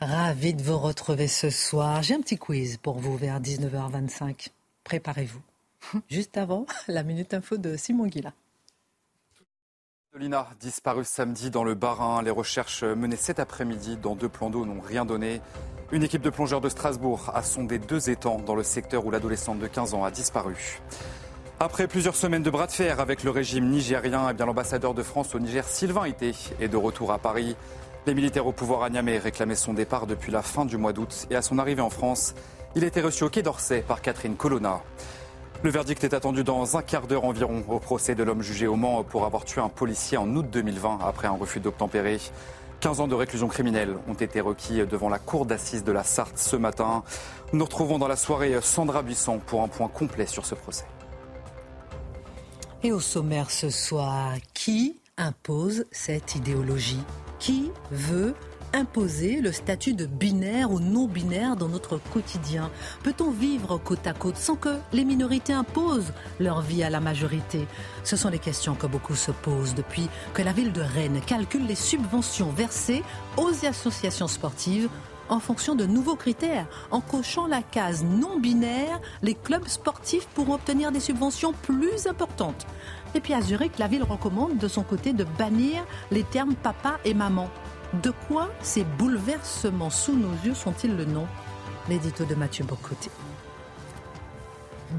Ravi de vous retrouver ce soir. J'ai un petit quiz pour vous vers 19h25. Préparez-vous. Juste avant, la minute info de Simon Guilla. Lina, disparue samedi dans le Bas-Rhin. Les recherches menées cet après-midi dans deux plans d'eau n'ont rien donné. Une équipe de plongeurs de Strasbourg a sondé deux étangs dans le secteur où l'adolescente de 15 ans a disparu. Après plusieurs semaines de bras de fer avec le régime nigérien, eh l'ambassadeur de France au Niger, Sylvain Ité, est de retour à Paris. Les militaires au pouvoir à Niamey réclamaient son départ depuis la fin du mois d'août et à son arrivée en France, il été reçu au Quai d'Orsay par Catherine Colonna. Le verdict est attendu dans un quart d'heure environ au procès de l'homme jugé au Mans pour avoir tué un policier en août 2020 après un refus d'obtempérer. 15 ans de réclusion criminelle ont été requis devant la cour d'assises de la Sarthe ce matin. Nous retrouvons dans la soirée Sandra Buisson pour un point complet sur ce procès. Et au sommaire ce soir, qui impose cette idéologie? Qui veut imposer le statut de binaire ou non binaire dans notre quotidien Peut-on vivre côte à côte sans que les minorités imposent leur vie à la majorité Ce sont les questions que beaucoup se posent depuis que la ville de Rennes calcule les subventions versées aux associations sportives en fonction de nouveaux critères. En cochant la case non binaire, les clubs sportifs pourront obtenir des subventions plus importantes. Et puis à Zurich, la ville recommande de son côté de bannir les termes papa et maman. De quoi ces bouleversements sous nos yeux sont-ils le nom? L'édito de Mathieu Bocoté.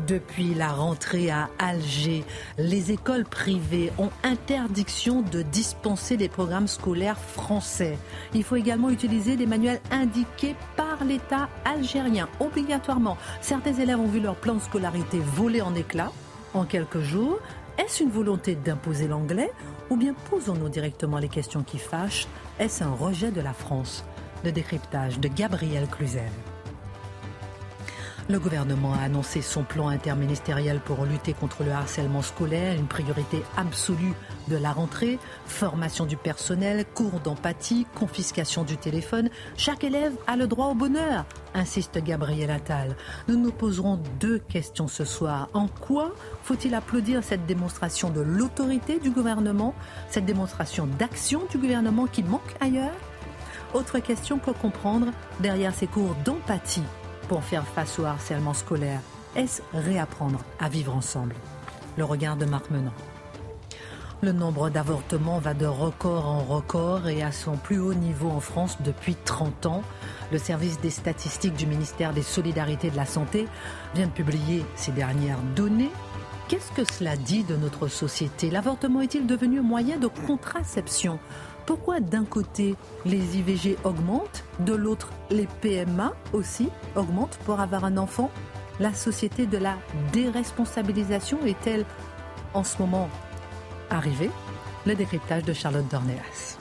Depuis la rentrée à Alger, les écoles privées ont interdiction de dispenser des programmes scolaires français. Il faut également utiliser des manuels indiqués par l'État algérien, obligatoirement. Certains élèves ont vu leur plan de scolarité voler en éclats en quelques jours. Est-ce une volonté d'imposer l'anglais ou bien posons-nous directement les questions qui fâchent? Est-ce un rejet de la France? Le décryptage de Gabriel Cluzel. Le gouvernement a annoncé son plan interministériel pour lutter contre le harcèlement scolaire, une priorité absolue de la rentrée, formation du personnel, cours d'empathie, confiscation du téléphone. Chaque élève a le droit au bonheur, insiste Gabriel Attal. Nous nous poserons deux questions ce soir. En quoi faut-il applaudir cette démonstration de l'autorité du gouvernement, cette démonstration d'action du gouvernement qui manque ailleurs? Autre question que comprendre derrière ces cours d'empathie pour faire face au harcèlement scolaire Est-ce réapprendre à vivre ensemble? Le regard de Marc Menant. Le nombre d'avortements va de record en record et à son plus haut niveau en France depuis 30 ans. Le service des statistiques du ministère des Solidarités et de la Santé vient de publier ces dernières données. Qu'est-ce que cela dit de notre société? L'avortement est-il devenu un moyen de contraception? Pourquoi d'un côté les IVG augmentent, de l'autre les PMA aussi augmentent pour avoir un enfant? La société de la déresponsabilisation est-elle en ce moment arrivée? Le décryptage de Charlotte Dornelas.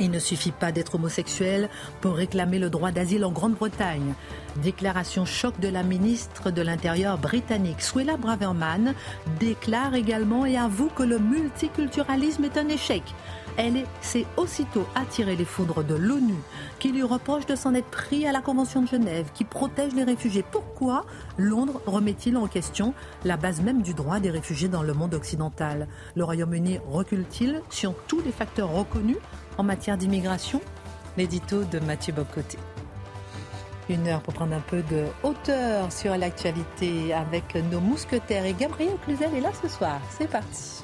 Il ne suffit pas d'être homosexuel pour réclamer le droit d'asile en Grande-Bretagne. Déclaration choc de la ministre de l'Intérieur britannique, Suella Braverman, déclare également et avoue que le multiculturalisme est un échec elle s'est aussitôt attirée les foudres de l'ONU, qui lui reproche de s'en être pris à la Convention de Genève, qui protège les réfugiés. Pourquoi Londres remet-il en question la base même du droit des réfugiés dans le monde occidental? Le Royaume-Uni recule-t-il sur tous les facteurs reconnus en matière d'immigration? L'édito de Mathieu Bocoté. Une heure pour prendre un peu de hauteur sur l'actualité avec nos mousquetaires. Et Gabriel Cluzel est là ce soir. C'est parti.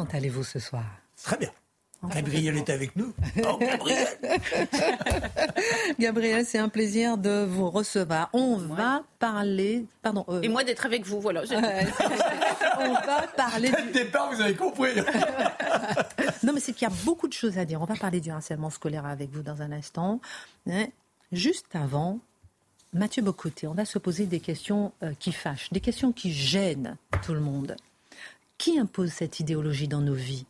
Comment allez-vous ce soir? Très bien. Gabriel est avec nous. Oh, Gabriel Gabriel, c'est un plaisir de vous recevoir. On va parler. Pardon. Euh, Et moi d'être avec vous, voilà. on va parler. Dès le départ, vous avez compris. non, mais c'est qu'il y a beaucoup de choses à dire. On va parler du harcèlement scolaire avec vous dans un instant. Hein, juste avant, Mathieu Bocoté, on va se poser des questions euh, qui fâchent, des questions qui gênent tout le monde. Qui impose cette idéologie dans nos vies?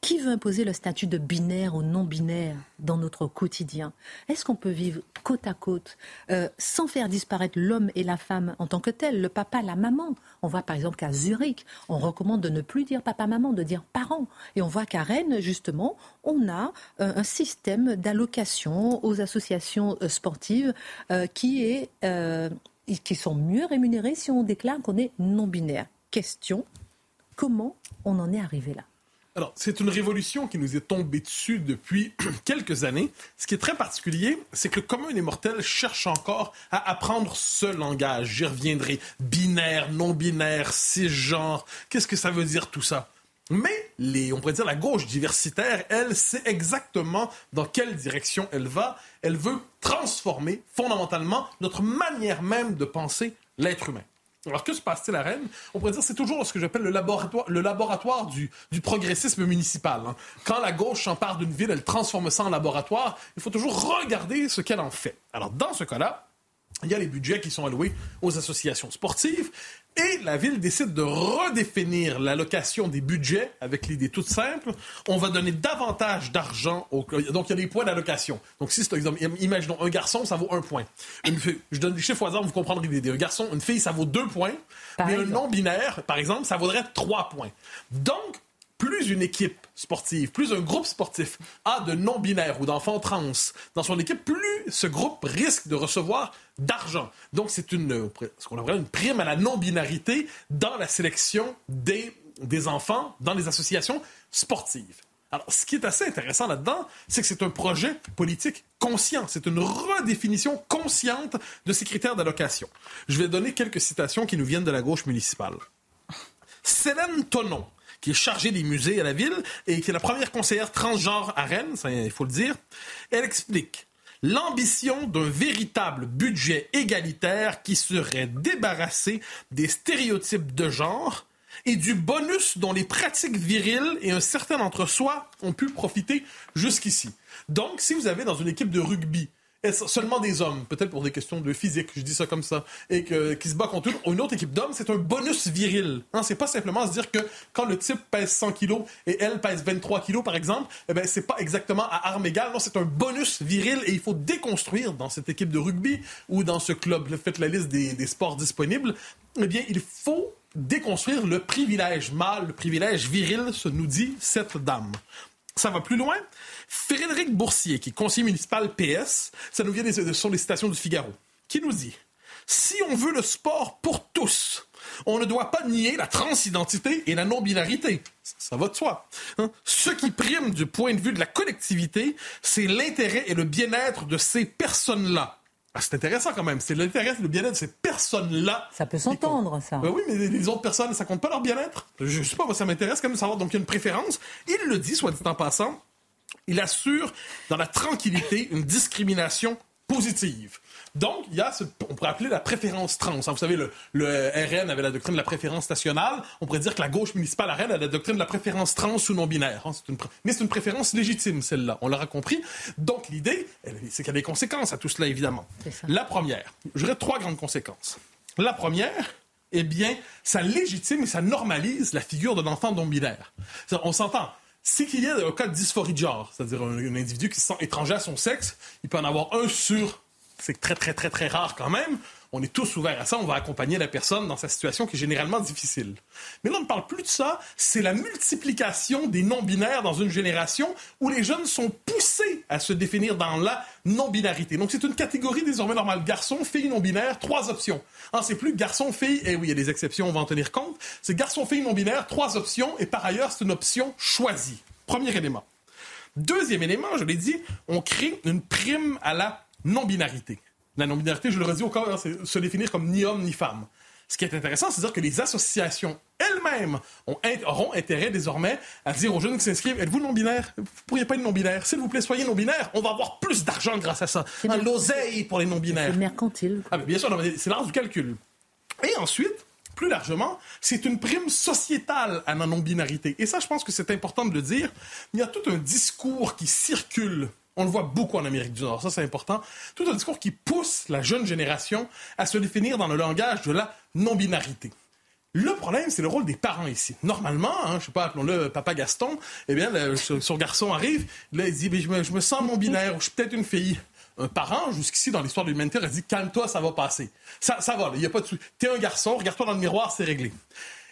Qui veut imposer le statut de binaire ou non binaire dans notre quotidien? Est-ce qu'on peut vivre côte à côte euh, sans faire disparaître l'homme et la femme en tant que tel, le papa, la maman? On voit par exemple qu'à Zurich, on recommande de ne plus dire papa-maman, de dire parents. Et on voit qu'à Rennes, justement, on a euh, un système d'allocation aux associations euh, sportives qui, est, qui sont mieux rémunérées si on déclare qu'on est non binaire. Question, comment on en est arrivé là alors, c'est une révolution qui nous est tombée dessus depuis quelques années. Ce qui est très particulier, c'est que le commun des mortels cherche encore à apprendre ce langage. J'y reviendrai. Binaire, non-binaire, cisgenre. Qu'est-ce que ça veut dire tout ça? Mais les, on pourrait dire la gauche diversitaire, elle sait exactement dans quelle direction elle va. Elle veut transformer fondamentalement notre manière même de penser l'être humain. Alors, que se passe-t-il à Rennes? On pourrait dire c'est toujours ce que j'appelle le laboratoire, du progressisme municipal. Hein. Quand la gauche s'empare d'une ville, elle transforme ça en laboratoire. Il faut toujours regarder ce qu'elle en fait. Alors, dans ce cas-là, il y a les budgets qui sont alloués aux associations sportives. Et la ville décide de redéfinir l'allocation des budgets avec l'idée toute simple. On va donner davantage d'argent aux... Donc, il y a des points d'allocation. Donc, si c'est exemple, imaginons un garçon, ça vaut un point. Une fille, je donne des chiffres au hasard, vous comprendrez l'idée. Un garçon, une fille, ça vaut deux points. mais un non-binaire, par exemple, ça vaudrait trois points. Donc, plus une équipe sportive, plus un groupe sportif a de non-binaires ou d'enfants trans dans son équipe, plus ce groupe risque de recevoir d'argent. Donc, c'est une, ce qu'on appelle une prime à la non-binarité dans la sélection des, des enfants dans les associations sportives. Alors, ce qui est assez intéressant là-dedans, c'est que c'est un projet politique conscient. C'est une redéfinition consciente de ces critères d'allocation. Je vais donner quelques citations qui nous viennent de la gauche municipale. Célène Tonon, qui est chargée des musées à la ville et qui est la première conseillère transgenre à Rennes, il faut le dire, elle explique l'ambition d'un véritable budget égalitaire qui serait débarrassé des stéréotypes de genre et du bonus dont les pratiques viriles et un certain entre-soi ont pu profiter jusqu'ici. Donc, si vous avez dans une équipe de rugby seulement des hommes, peut-être pour des questions de physique, je dis ça comme ça, et que, qui se bat contre une, autre équipe d'hommes, c'est un bonus viril. Hein, c'est pas simplement se dire que quand le type pèse 100 kilos et elle pèse 23 kilos, par exemple, eh ben, c'est pas exactement à armes égales. Non, c'est un bonus viril et il faut déconstruire dans cette équipe de rugby ou dans ce club, faites la liste des, sports disponibles, eh bien, il faut déconstruire le privilège mâle, le privilège viril, se nous dit cette dame. Ça va plus loin. Frédéric Boursier, qui est conseiller municipal PS, ça nous vient des, sur les citations du Figaro, qui nous dit Si on veut le sport pour tous, on ne doit pas nier la transidentité et la non-binarité. Ça va de soi. Hein. Ce qui prime du point de vue de la collectivité, c'est l'intérêt et le bien-être de ces personnes-là. Ah, c'est intéressant quand même. C'est l'intérêt et le bien-être de ces personnes-là. Ça peut s'entendre, ça. Ben oui, mais les autres personnes, ça compte pas leur bien-être? Je sais pas, moi, ça m'intéresse quand même de savoir. Donc, il y a une préférence. Il le dit, soit dit en passant, il assure dans la tranquillité une discrimination positive. Donc, il y a ce, on pourrait appeler la préférence trans. Vous savez, le, RN avait la doctrine de la préférence nationale. On pourrait dire que la gauche municipale Rennes a la doctrine de la préférence trans ou non-binaire. Hein. mais c'est une préférence légitime, celle-là. On l'aura compris. Donc, l'idée, c'est qu'il y a des conséquences à tout cela, évidemment. La première, j'aurais trois grandes conséquences. La première, eh bien, ça légitime et ça normalise la figure de l'enfant non-binaire. On s'entend c'est qu'il y a un cas de dysphorie de genre, c'est-à-dire un, individu qui se sent étranger à son sexe, il peut en avoir un sur, c'est très très très très rare quand même, on est tous ouverts à ça, on va accompagner la personne dans sa situation qui est généralement difficile. Mais là, on ne parle plus de ça, c'est la multiplication des non-binaires dans une génération où les jeunes sont poussés à se définir dans la non-binarité. Donc, c'est une catégorie désormais normale. Garçon, fille, non-binaire, trois options. Ah, c'est plus garçon, fille, et eh oui, il y a des exceptions, on va en tenir compte. C'est garçon, fille, non-binaire, trois options, et par ailleurs, c'est une option choisie. Premier élément. Deuxième élément, je l'ai dit, on crée une prime à la non-binarité. La non-binarité, je le redis au corps, c'est se définir comme ni homme ni femme. Ce qui est intéressant, c'est de dire que les associations elles-mêmes auront intérêt désormais à dire aux jeunes qui s'inscrivent Êtes-vous non-binaire? Vous ne pourriez pas être non-binaire. S'il vous plaît, soyez non-binaire. On va avoir plus d'argent grâce à ça. Un l'oseille pour les non-binaires. C'est mercantile. Ah, bien sûr, c'est l'art du calcul. Et ensuite, plus largement, c'est une prime sociétale à la non-binarité. Et ça, je pense que c'est important de le dire. Il y a tout un discours qui circule on le voit beaucoup en Amérique du Nord, ça c'est important. Tout un discours qui pousse la jeune génération à se définir dans le langage de la non-binarité. Le problème, c'est le rôle des parents ici. Normalement, hein, je sais pas, appelons-le Papa Gaston, eh bien, son, garçon arrive, il dit, je, me, sens non-binaire, ou je suis peut-être une fille un parent, jusqu'ici, dans l'histoire de l'humanité, a dit calme-toi, ça va passer. Ça, va, il n'y a pas de T'es un garçon, regarde-toi dans le miroir, c'est réglé.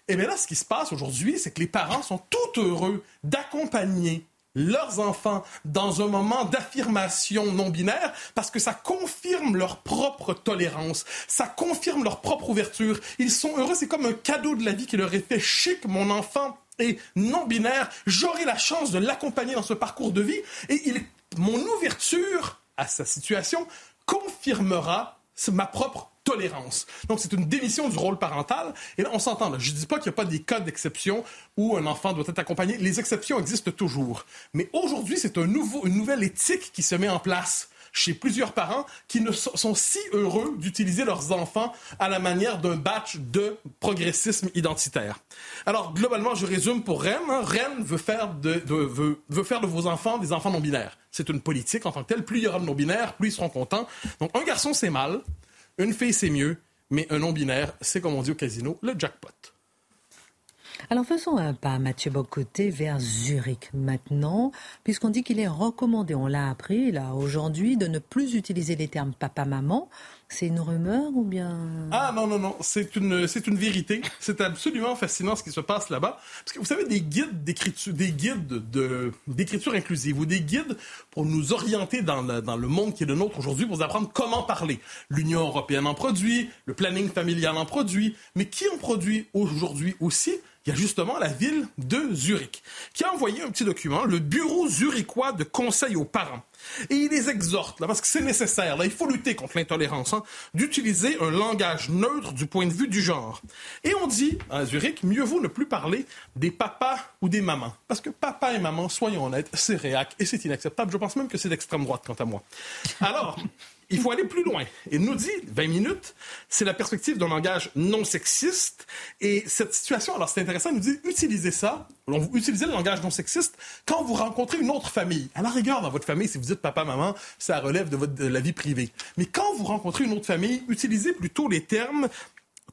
Et bien là, ce qui se passe aujourd'hui, c'est que les parents sont tout heureux d'accompagner leurs enfants dans un moment d'affirmation non binaire parce que ça confirme leur propre tolérance, ça confirme leur propre ouverture. Ils sont heureux, c'est comme un cadeau de la vie qui leur est fait chic, mon enfant est non binaire, j'aurai la chance de l'accompagner dans ce parcours de vie et il, mon ouverture à sa situation confirmera ma propre tolérance. Donc, c'est une démission du rôle parental. Et là, on s'entend. Je ne dis pas qu'il n'y a pas des cas d'exception où un enfant doit être accompagné. Les exceptions existent toujours. Mais aujourd'hui, c'est une nouvelle éthique qui se met en place chez plusieurs parents qui ne sont, si heureux d'utiliser leurs enfants à la manière d'un batch de progressisme identitaire. Alors, globalement, je résume pour Rennes. Hein. Rennes veut faire de, veut faire de vos enfants des enfants non-binaires. C'est une politique en tant que telle. Plus il y aura de non-binaires, plus ils seront contents. Donc, un garçon, c'est mal. Une fille, c'est mieux. Mais un non-binaire, c'est comme on dit au casino, le jackpot. Alors faisons un pas, Mathieu Bocoté, vers Zurich maintenant, puisqu'on dit qu'il est recommandé, on l'a appris là aujourd'hui, de ne plus utiliser les termes papa-maman. C'est une rumeur ou bien Ah non non non, c'est une c'est une vérité. C'est absolument fascinant ce qui se passe là-bas parce que vous savez des guides d'écriture des guides de d'écriture inclusive ou des guides pour nous orienter dans le, dans le monde qui est le nôtre aujourd'hui pour apprendre comment parler. L'Union européenne en produit, le planning familial en produit, mais qui en produit aujourd'hui aussi? Il y a justement la ville de Zurich, qui a envoyé un petit document, le Bureau zurichois de conseil aux parents. Et il les exhorte, là, parce que c'est nécessaire, là, il faut lutter contre l'intolérance, hein, d'utiliser un langage neutre du point de vue du genre. Et on dit, à Zurich, mieux vaut ne plus parler des papas ou des mamans. Parce que papa et maman, soyons honnêtes, c'est réac et c'est inacceptable. Je pense même que c'est d'extrême droite, quant à moi. Alors, il faut aller plus loin. Et nous dit, 20 minutes, c'est la perspective d'un langage non sexiste. Et cette situation, alors c'est intéressant, il nous dit, utilisez ça, utilisez le langage non sexiste quand vous rencontrez une autre famille. À la rigueur, dans votre famille, si vous dites papa, maman, ça relève de, votre, de la vie privée. Mais quand vous rencontrez une autre famille, utilisez plutôt les termes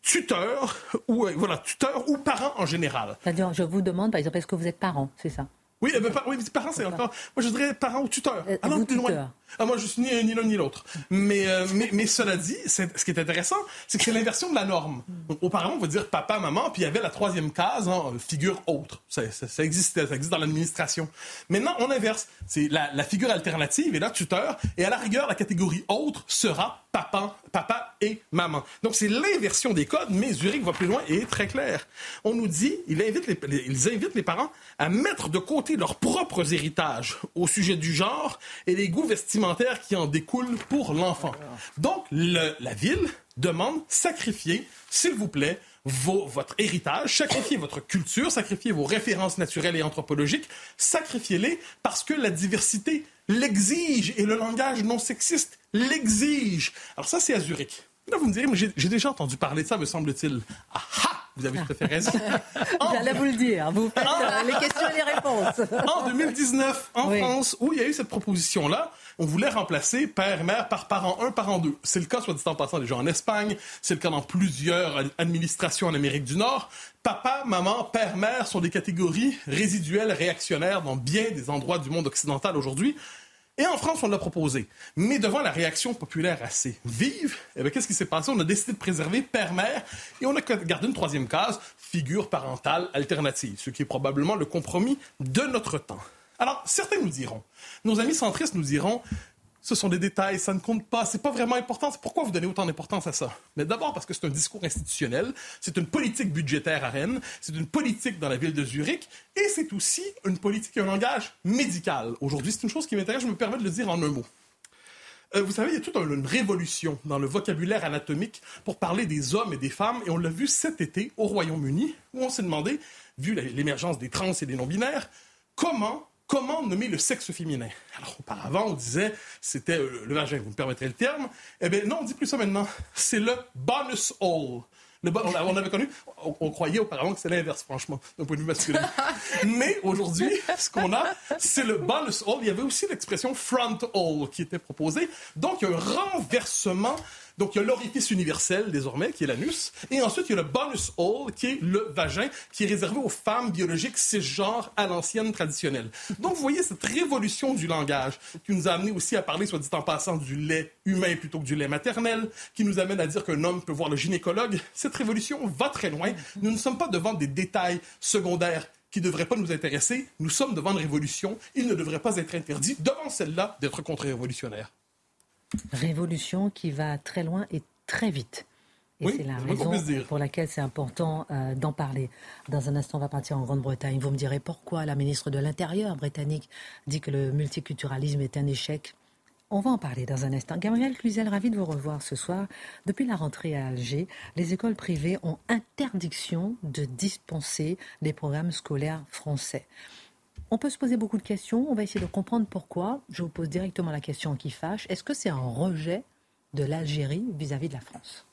tuteur ou euh, voilà tuteur ou parent en général. C'est-à-dire, je vous demande par exemple, est-ce que vous êtes parent, c'est ça oui, euh, oui, parents, c'est encore. Moi, je dirais parent ou tuteur. Euh, non, plus loin. Ah, moi, je suis ni, l'un ni l'autre. Mais, euh, mais, cela dit, ce qui est intéressant, c'est que c'est l'inversion de la norme. Auparavant, on va dire papa, maman, puis il y avait la troisième case, hein, figure autre. Ça, ça, ça, existait, ça existe dans l'administration. Maintenant, on inverse. C'est la, la, figure alternative et là, tuteur. Et à la rigueur, la catégorie autre sera papa, papa et maman. Donc, c'est l'inversion des codes, mais Zurich va plus loin et est très clair. On nous dit, il invite les, ils invitent les parents à mettre de côté leurs propres héritages au sujet du genre et les goûts vestimentaires qui en découlent pour l'enfant. Donc, la ville demande sacrifier, s'il vous plaît, votre héritage, sacrifiez votre culture, sacrifiez vos références naturelles et anthropologiques, sacrifiez-les parce que la diversité l'exige et le langage non sexiste l'exige. Alors ça, c'est à Zurich. Là, vous me direz, mais j'ai déjà entendu parler de ça, me semble-t-il. Ah ah! Vous avez tout à fait raison. J'allais vous le dire. Vous faites euh, les questions et les réponses. en 2019, en France, où il y a eu cette proposition-là, on voulait remplacer père et mère par parent 1, parent 2. C'est le cas, soit dit en passant, déjà en Espagne. C'est le cas dans plusieurs administrations en Amérique du Nord. Papa, maman, père, mère sont des catégories résiduelles réactionnaires dans bien des endroits du monde occidental aujourd'hui. Et en France, on l'a proposé. Mais devant la réaction populaire assez vive, eh qu'est-ce qui s'est passé? On a décidé de préserver père-mère et on a gardé une troisième case, figure parentale alternative, ce qui est probablement le compromis de notre temps. Alors, certains nous diront, nos amis centristes nous diront, ce sont des détails, ça ne compte pas, c'est pas vraiment important. Pourquoi vous donnez autant d'importance à ça? Mais d'abord parce que c'est un discours institutionnel, c'est une politique budgétaire à Rennes, c'est une politique dans la ville de Zurich, et c'est aussi une politique et un langage médical. Aujourd'hui, c'est une chose qui m'intéresse, je me permets de le dire en un mot. Euh, vous savez, il y a toute une révolution dans le vocabulaire anatomique pour parler des hommes et des femmes, et on l'a vu cet été au Royaume-Uni, où on s'est demandé, vu l'émergence des trans et des non-binaires, comment comment nommer le sexe féminin? Alors auparavant, on disait c'était euh, le vagin, vous me permettrez le terme. Eh bien non, on dit plus ça maintenant. C'est le bonus hole on, avait connu, on, croyait auparavant que c'était l'inverse, franchement, d'un point de vue masculin. Mais aujourd'hui, ce qu'on a, c'est le bonus hall. Il y avait aussi l'expression front hall qui était proposée. Donc, il y a un renversement donc, il y a l'orifice universel, désormais, qui est l'anus. Et ensuite, il y a le bonus hole, qui est le vagin, qui est réservé aux femmes biologiques cisgenres à l'ancienne traditionnelle. Donc, vous voyez cette révolution du langage qui nous a amené aussi à parler, soit dit en passant, du lait humain plutôt que du lait maternel, qui nous amène à dire qu'un homme peut voir le gynécologue. Cette révolution va très loin. Nous ne sommes pas devant des détails secondaires qui ne devraient pas nous intéresser. Nous sommes devant une révolution. Il ne devrait pas être interdit, devant celle-là, d'être contre-révolutionnaire. Révolution qui va très loin et très vite. Et c'est la raison pour laquelle c'est important euh, d'en parler. Dans un instant, on va partir en Grande-Bretagne. Vous me direz pourquoi la ministre de l'Intérieur britannique dit que le multiculturalisme est un échec. On va en parler dans un instant. Gabriel Cluzel, ravi de vous revoir ce soir. Depuis la rentrée à Alger, les écoles privées ont interdiction de dispenser des programmes scolaires français. On peut se poser beaucoup de questions. On va essayer de comprendre pourquoi. Je vous pose directement la question qui fâche. Est-ce que c'est un rejet de l'Algérie vis-à-vis de la France?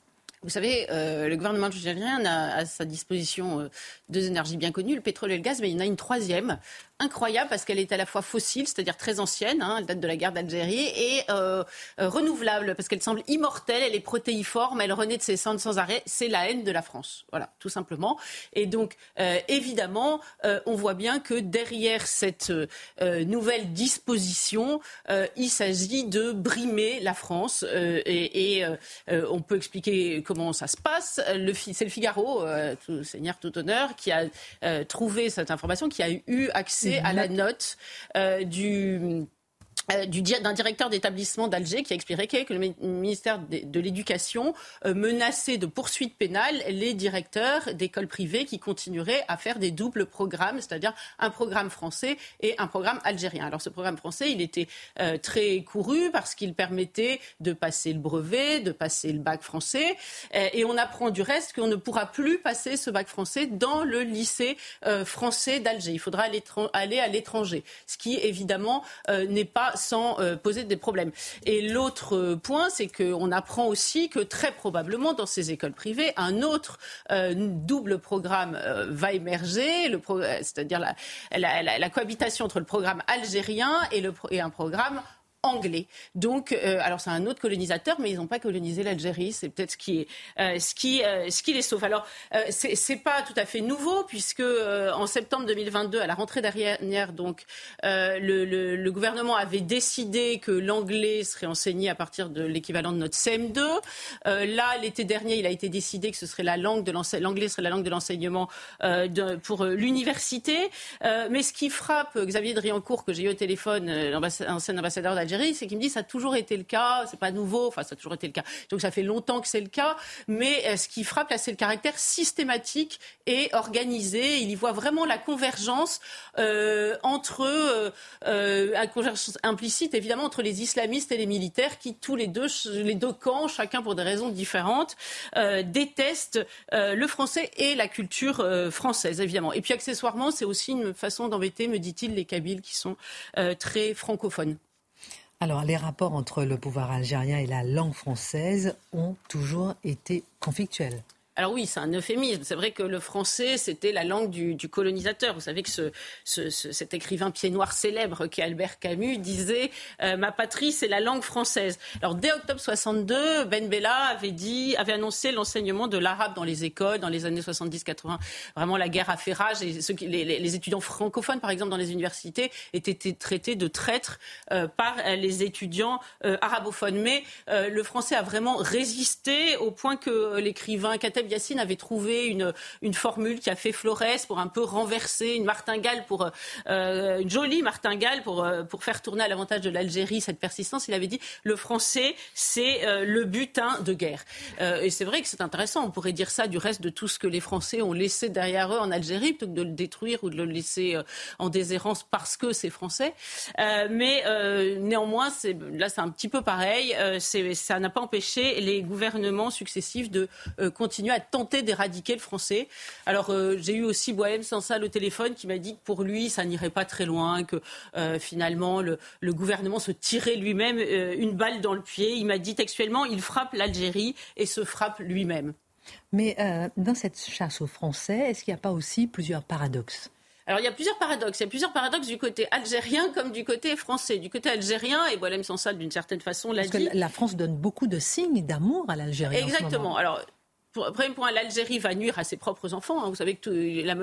Vous savez, euh, le gouvernement algérien a à sa disposition euh, deux énergies bien connues, le pétrole et le gaz, mais il y en a une troisième incroyable parce qu'elle est à la fois fossile, c'est-à-dire très ancienne, hein, elle date de la guerre d'Algérie, et euh, euh, renouvelable parce qu'elle semble immortelle, elle est protéiforme, elle renaît de ses cendres sans arrêt. C'est la haine de la France, voilà, tout simplement. Et donc, euh, évidemment, on voit bien que derrière cette nouvelle disposition, il s'agit de brimer la France. et, on peut expliquer comment ça se passe. C'est le Figaro, seigneur, tout honneur, qui a trouvé cette information, qui a eu accès à la note euh, du euh, d'un directeur d'établissement d'Alger qui a expliqué que le ministère de, l'Éducation euh, menaçait de poursuites pénales les directeurs d'écoles privées qui continueraient à faire des doubles programmes, c'est-à-dire un programme français et un programme algérien. Alors ce programme français, il était euh, très couru parce qu'il permettait de passer le brevet, de passer le bac français, et on apprend du reste qu'on ne pourra plus passer ce bac français dans le lycée français d'Alger. Il faudra aller à l'étranger, ce qui évidemment n'est pas sans euh, poser des problèmes. Et l'autre euh, point, c'est qu'on apprend aussi que très probablement dans ces écoles privées, un autre euh, double programme va émerger, c'est-à-dire la, cohabitation entre le programme algérien et, un programme anglais. Donc, euh, alors c'est un autre colonisateur, mais ils n'ont pas colonisé l'Algérie. C'est peut-être ce qui euh, euh, les sauve. Alors, c'est, c'est pas tout à fait nouveau puisque en septembre 2022, à la rentrée dernière, donc, le, gouvernement avait décidé que l'anglais serait enseigné à partir de l'équivalent de notre CM2. là, l'été dernier, il a été décidé que l'anglais serait la langue de l'enseignement pour l'université. mais ce qui frappe Xavier Driancourt, que j'ai eu au téléphone, l'ancien ambassadeur d'Algérie c'est qu'il me dit ça a toujours été le cas, c'est pas nouveau, enfin ça a toujours été le cas. Donc ça fait longtemps que c'est le cas, mais euh, ce qui frappe là, c'est le caractère systématique et organisé. Il y voit vraiment la convergence euh, entre euh, la convergence implicite évidemment entre les islamistes et les militaires qui tous les deux, les deux camps, chacun pour des raisons différentes, détestent le français et la culture française évidemment. Et puis accessoirement, c'est aussi une façon d'embêter, me dit-il, les Kabyles qui sont très francophones. Alors, les rapports entre le pouvoir algérien et la langue française ont toujours été conflictuels. Alors oui, c'est un euphémisme. C'est vrai que le français, c'était la langue du, colonisateur. Vous savez que ce, cet écrivain pied noir célèbre qui est Albert Camus disait euh, Ma patrie, c'est la langue française. Alors dès octobre 62, Ben Bella avait annoncé l'enseignement de l'arabe dans les écoles dans les années 70-80. Vraiment, la guerre a fait rage et les, étudiants francophones, par exemple, dans les universités, étaient traités de traîtres euh, par les étudiants euh, arabophones. Mais le français a vraiment résisté au point que l'écrivain Kateb Yassine avait trouvé une, une formule qui a fait Flores pour un peu renverser une martingale, pour, euh, une jolie martingale pour, euh, pour faire tourner à l'avantage de l'Algérie cette persistance. Il avait dit le français, c'est euh, le butin de guerre. et c'est vrai que c'est intéressant. On pourrait dire ça du reste de tout ce que les Français ont laissé derrière eux en Algérie, plutôt que de le détruire ou de le laisser en déshérence parce que c'est français. mais néanmoins, là, c'est un petit peu pareil. ça n'a pas empêché les gouvernements successifs de continuer à tenter d'éradiquer le français. Alors, j'ai eu aussi Bohème Sansal au téléphone qui m'a dit que pour lui, ça n'irait pas très loin, que euh, finalement, le, gouvernement se tirait lui-même euh, une balle dans le pied. Il m'a dit textuellement, il frappe l'Algérie et se frappe lui-même. Mais euh, dans cette chasse aux Français, est-ce qu'il n'y a pas aussi plusieurs paradoxes? Alors il y a plusieurs paradoxes. Il y a plusieurs paradoxes du côté algérien comme du côté français. Du côté algérien, et Boilem Sansal d'une certaine façon l'a dit. Que la France donne beaucoup de signes d'amour à l'Algérie. Exactement. Alors Premier point, l'Algérie va nuire à ses propres enfants. Hein. Vous savez que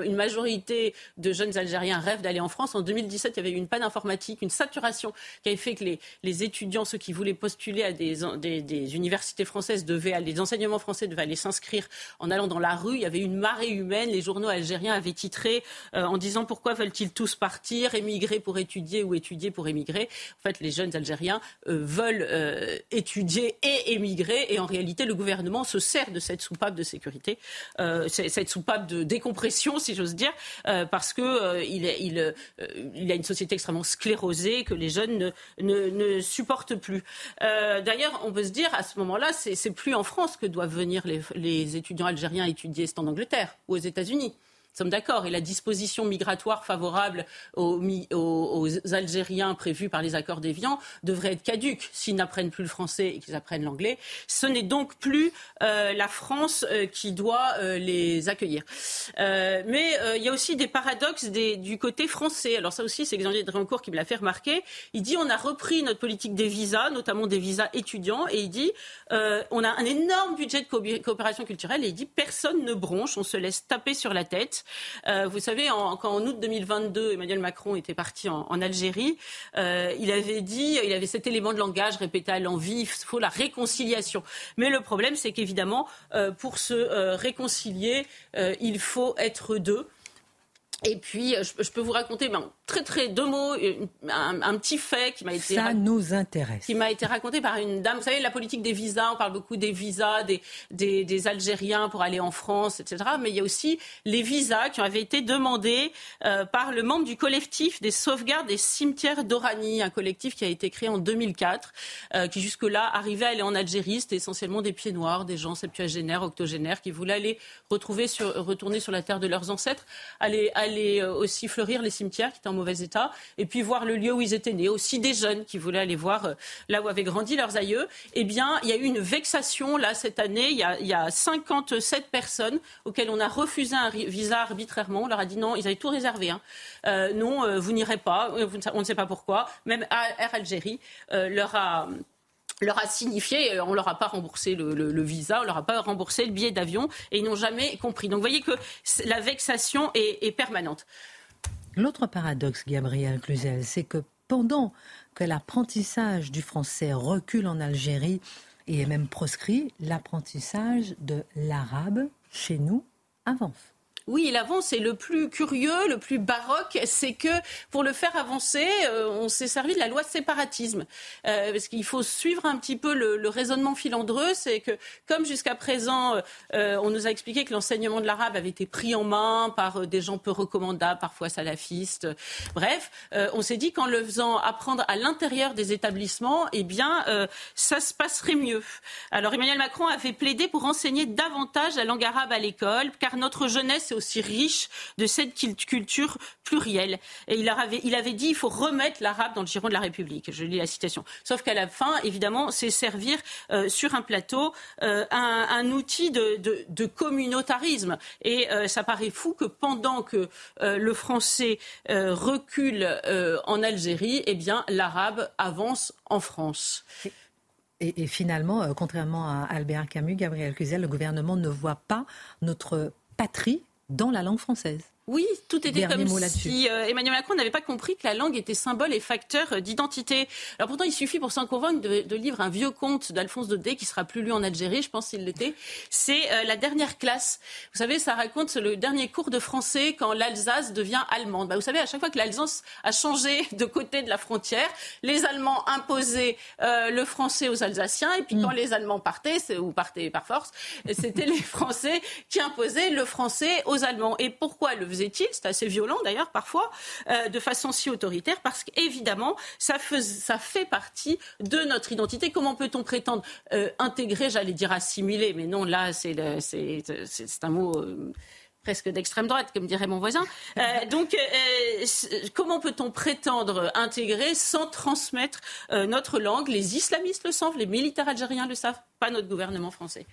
majorité de jeunes Algériens rêvent d'aller en France. En 2017, il y avait eu une panne informatique, une saturation qui avait fait que les, étudiants, ceux qui voulaient postuler à des, universités françaises, devaient, les enseignements français devaient aller s'inscrire en allant dans la rue. Il y avait une marée humaine. Les journaux algériens avaient titré euh, en disant pourquoi veulent-ils tous partir, émigrer pour étudier ou étudier pour émigrer? En fait, les jeunes Algériens euh, veulent euh, étudier et émigrer. Et en réalité, le gouvernement se sert de cette soupape de sécurité, euh, cette soupape de décompression, si j'ose dire, euh, parce que euh, il, il, il, a une société extrêmement sclérosée que les jeunes ne, supportent plus. D'ailleurs, on peut se dire à ce moment-là, c'est plus en France que doivent venir les étudiants algériens étudier, c'est en Angleterre ou aux États-Unis sommes d'accord. Et la disposition migratoire favorable aux, Algériens prévue par les accords d'Évian devrait être caduque s'ils n'apprennent plus le français et qu'ils apprennent l'anglais. Ce n'est donc plus euh, la France euh, qui doit euh, les accueillir. mais il y a aussi des paradoxes du côté français. Alors ça aussi, c'est Xavier Dréancourt qui me l'a fait remarquer. Il dit on a repris notre politique des visas, notamment des visas étudiants, et il dit on a un énorme budget de coopération culturelle, et il dit personne ne bronche, on se laisse taper sur la tête. Euh, vous savez, quand en août 2022, Emmanuel Macron était parti en, Algérie, euh, il avait dit, il avait cet élément de langage répété à l'envie, il faut la réconciliation. Mais le problème, c'est qu'évidemment, euh, pour se réconcilier, il faut être deux. Et puis, je, peux vous raconter, ben, très très deux mots, un, petit fait qui m'a été ça nous intéresse, qui m'a été raconté par une dame. Vous savez, la politique des visas, on parle beaucoup des visas des, des, des Algériens pour aller en France, etc. Mais il y a aussi les visas qui avaient été demandés euh, par le membre du collectif des sauvegardes des cimetières d'Oranie, un collectif qui a été créé en 2004, euh, qui jusque-là arrivait à aller en Algérie. C'était essentiellement des pieds noirs, des gens septuagénaires, octogénaires, qui voulaient aller retrouver sur, retourner sur la terre de leurs ancêtres, aller, aller euh, aussi fleurir les cimetières qui étaient en mauvais état, et puis voir le lieu où ils étaient nés, aussi des jeunes qui voulaient aller voir euh, là où avaient grandi leurs aïeux. Eh bien, il y a eu une vexation là cette année. Il y a, il y a 57 personnes auxquelles on a refusé un visa arbitrairement. On leur a dit non, ils avaient tout réservé. Hein. Euh, non, vous n'irez pas. On ne sait pas pourquoi. Même Air Algérie leur a leur a signifié, on leur a pas remboursé le, visa, on leur a pas remboursé le billet d'avion, et ils n'ont jamais compris. Donc vous voyez que la vexation est, est permanente. L'autre paradoxe, Gabriel Cluzel, c'est que pendant que l'apprentissage du français recule en Algérie et est même proscrit, l'apprentissage de l'arabe chez nous avance. Oui, il avance. Et le plus curieux, le plus baroque, c'est que pour le faire avancer, euh, on s'est servi de la loi de séparatisme. Euh, parce qu'il faut suivre un petit peu le, raisonnement filandreux. C'est que, comme jusqu'à présent, euh, on nous a expliqué que l'enseignement de l'arabe avait été pris en main par des gens peu recommandables, parfois salafistes. Bref, on s'est dit qu'en le faisant apprendre à l'intérieur des établissements, eh bien, ça se passerait mieux. Alors, Emmanuel Macron avait plaidé pour enseigner davantage la langue arabe à l'école, car notre jeunesse aussi riche de cette culture plurielle. Et il avait, dit il faut remettre l'arabe dans le giron de la République. Je lis la citation. Sauf qu'à la fin, évidemment, c'est servir euh, sur un plateau euh, un, outil de, communautarisme. Et euh, ça paraît fou que pendant que le français recule en Algérie, eh bien l'arabe avance en France. Et, finalement, contrairement à Albert Camus, Gabriel Cluzel, le gouvernement ne voit pas notre patrie dans la langue française. Oui, tout était comme si euh, Emmanuel Macron n'avait pas compris que la langue était symbole et facteur euh, d'identité. Alors pourtant, il suffit pour s'en convaincre de, de, lire un vieux conte d'Alphonse Daudet qui sera plus lu en Algérie, je pense s'il l'était. C'est euh, la dernière classe. Vous savez, ça raconte le dernier cours de français quand l'Alsace devient allemande. Bah, vous savez, à chaque fois que l'Alsace a changé de côté de la frontière, les Allemands imposaient le français aux Alsaciens et puis mm. quand les Allemands partaient, ou partaient par force, c'était les Français qui imposaient le français aux Allemands. Et pourquoi le faisait-il C'est assez violent d'ailleurs parfois, euh, de façon si autoritaire, parce qu'évidemment, ça, fait partie de notre identité. Comment peut-on prétendre euh, intégrer, j'allais dire assimiler, mais non, là, c'est un mot... Euh, presque d'extrême droite, comme dirait mon voisin. donc, comment peut-on prétendre intégrer sans transmettre notre langue? Les islamistes le savent, les militaires algériens le savent, pas notre gouvernement français.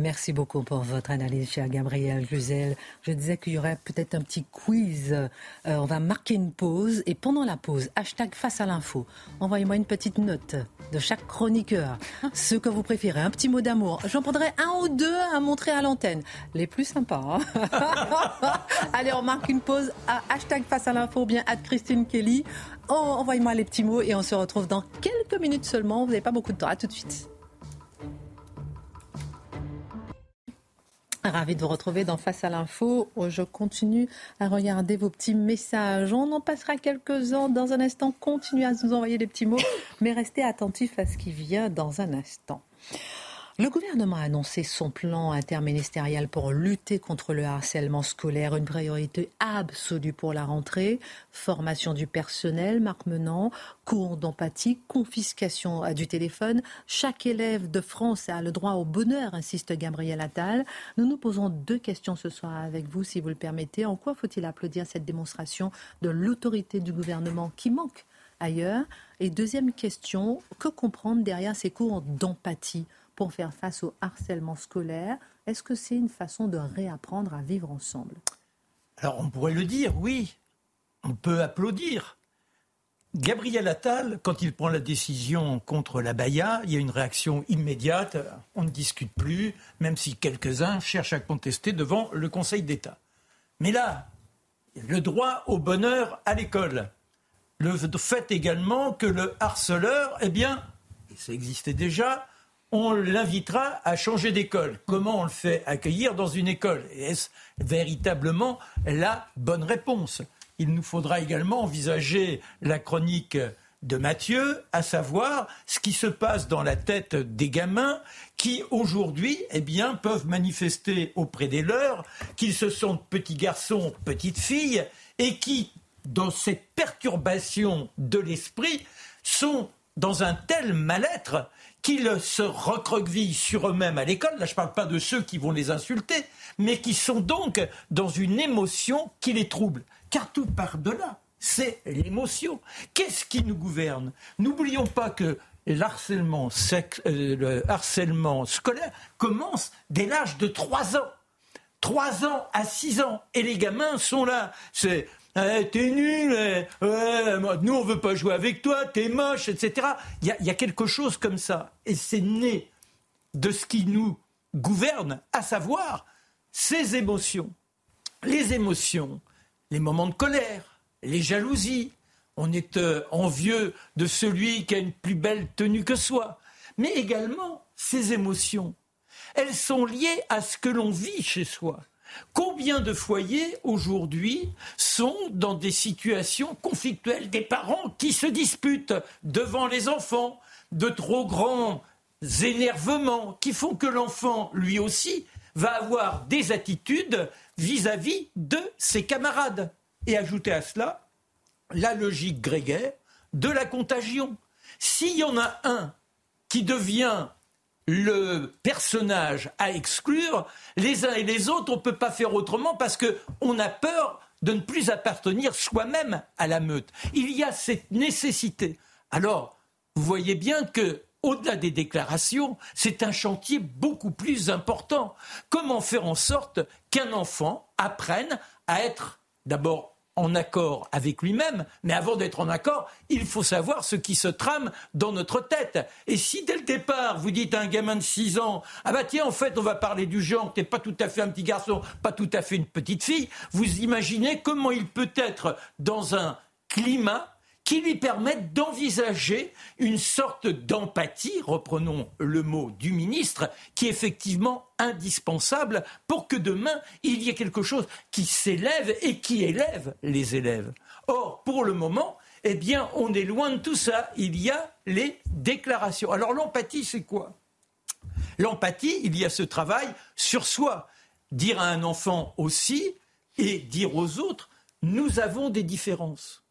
Merci beaucoup pour votre analyse, cher Gabriel Juzel. Je disais qu'il y aurait peut-être un petit quiz. Euh, on va marquer une pause et pendant la pause, hashtag face à l'info. Envoyez-moi une petite note de chaque chroniqueur, ce que vous préférez, un petit mot d'amour. J'en prendrai un ou deux à montrer à l'antenne. Les plus sympas. Hein. Allez, on marque une pause à hashtag face à l'info, bien à Christine Kelly. Oh, envoyez-moi les petits mots et on se retrouve dans quelques minutes seulement. Vous n'avez pas beaucoup de temps. À tout de suite. Ravi de vous retrouver dans Face à l'info. Je continue à regarder vos petits messages. On en passera quelques-uns dans un instant. Continuez à nous envoyer des petits mots, mais restez attentifs à ce qui vient dans un instant. Le gouvernement a annoncé son plan interministériel pour lutter contre le harcèlement scolaire, une priorité absolue pour la rentrée. Formation du personnel, Marc Menant, cours d'empathie, confiscation du téléphone. Chaque élève de France a le droit au bonheur, insiste Gabriel Attal. Nous nous posons deux questions ce soir avec vous, si vous le permettez. En quoi faut-il applaudir cette démonstration de l'autorité du gouvernement qui manque ailleurs? Et deuxième question, que comprendre derrière ces cours d'empathie? Pour faire face au harcèlement scolaire. Est-ce que c'est une façon de réapprendre à vivre ensemble? Alors on pourrait le dire, oui. On peut applaudir. Gabriel Attal, quand il prend la décision contre la Baïa, il y a une réaction immédiate, on ne discute plus, même si quelques-uns cherchent à contester devant le Conseil d'État. Mais là, le droit au bonheur à l'école, le fait également que le harceleur, eh bien, ça existait déjà, on l'invitera à changer d'école. Comment on le fait accueillir dans une école? Est-ce véritablement la bonne réponse? Il nous faudra également envisager la chronique de Mathieu, à savoir ce qui se passe dans la tête des gamins qui aujourd'hui eh bien, peuvent manifester auprès des leurs qu'ils se sentent petits garçons, petites filles, et qui, dans cette perturbation de l'esprit, sont dans un tel mal-être qu'ils se recroquevillent sur eux-mêmes à l'école, là je ne parle pas de ceux qui vont les insulter, mais qui sont donc dans une émotion qui les trouble. Car tout part de là, c'est l'émotion. Qu'est-ce qui nous gouverne? N'oublions pas que euh, le harcèlement scolaire commence dès l'âge de 3 ans. 3 ans à 6 ans. Et les gamins sont là. C'est eh, t'es nul, eh, nous on veut pas jouer avec toi, t'es moche, etc. Il y, a, quelque chose comme ça. Et c'est né de ce qui nous gouverne, à savoir ces émotions. Les émotions, les moments de colère, les jalousies. On est euh, envieux de celui qui a une plus belle tenue que soi. Mais également, ces émotions, elles sont liées à ce que l'on vit chez soi. Combien de foyers aujourd'hui sont dans des situations conflictuelles, des parents qui se disputent devant les enfants, de trop grands énervements qui font que l'enfant, lui aussi, va avoir des attitudes vis-à-vis de ses camarades. Et ajouter à cela la logique grégaire de la contagion. S'il y en a un qui devient le personnage à exclure, les uns et les autres, on ne peut pas faire autrement parce qu'on a peur de ne plus appartenir soi-même à la meute. Il y a cette nécessité. Alors, vous voyez bien que, au-delà des déclarations, c'est un chantier beaucoup plus important. Comment faire en sorte qu'un enfant apprenne à être d'abord en accord avec lui-même, mais avant d'être en accord, il faut savoir ce qui se trame dans notre tête. Et si dès le départ, vous dites à un gamin de 6 ans, ah bah tiens, en fait, on va parler du genre, t'es pas tout à fait un petit garçon, pas tout à fait une petite fille, vous imaginez comment il peut être dans un climat qui lui permettent d'envisager une sorte d'empathie, reprenons le mot du ministre, qui est effectivement indispensable pour que demain il y ait quelque chose qui s'élève et qui élève les élèves. Or, pour le moment, eh bien, on est loin de tout ça. Il y a les déclarations. Alors, l'empathie, c'est quoi? L'empathie, il y a ce travail sur soi. Dire à un enfant aussi et dire aux autres, nous avons des différences.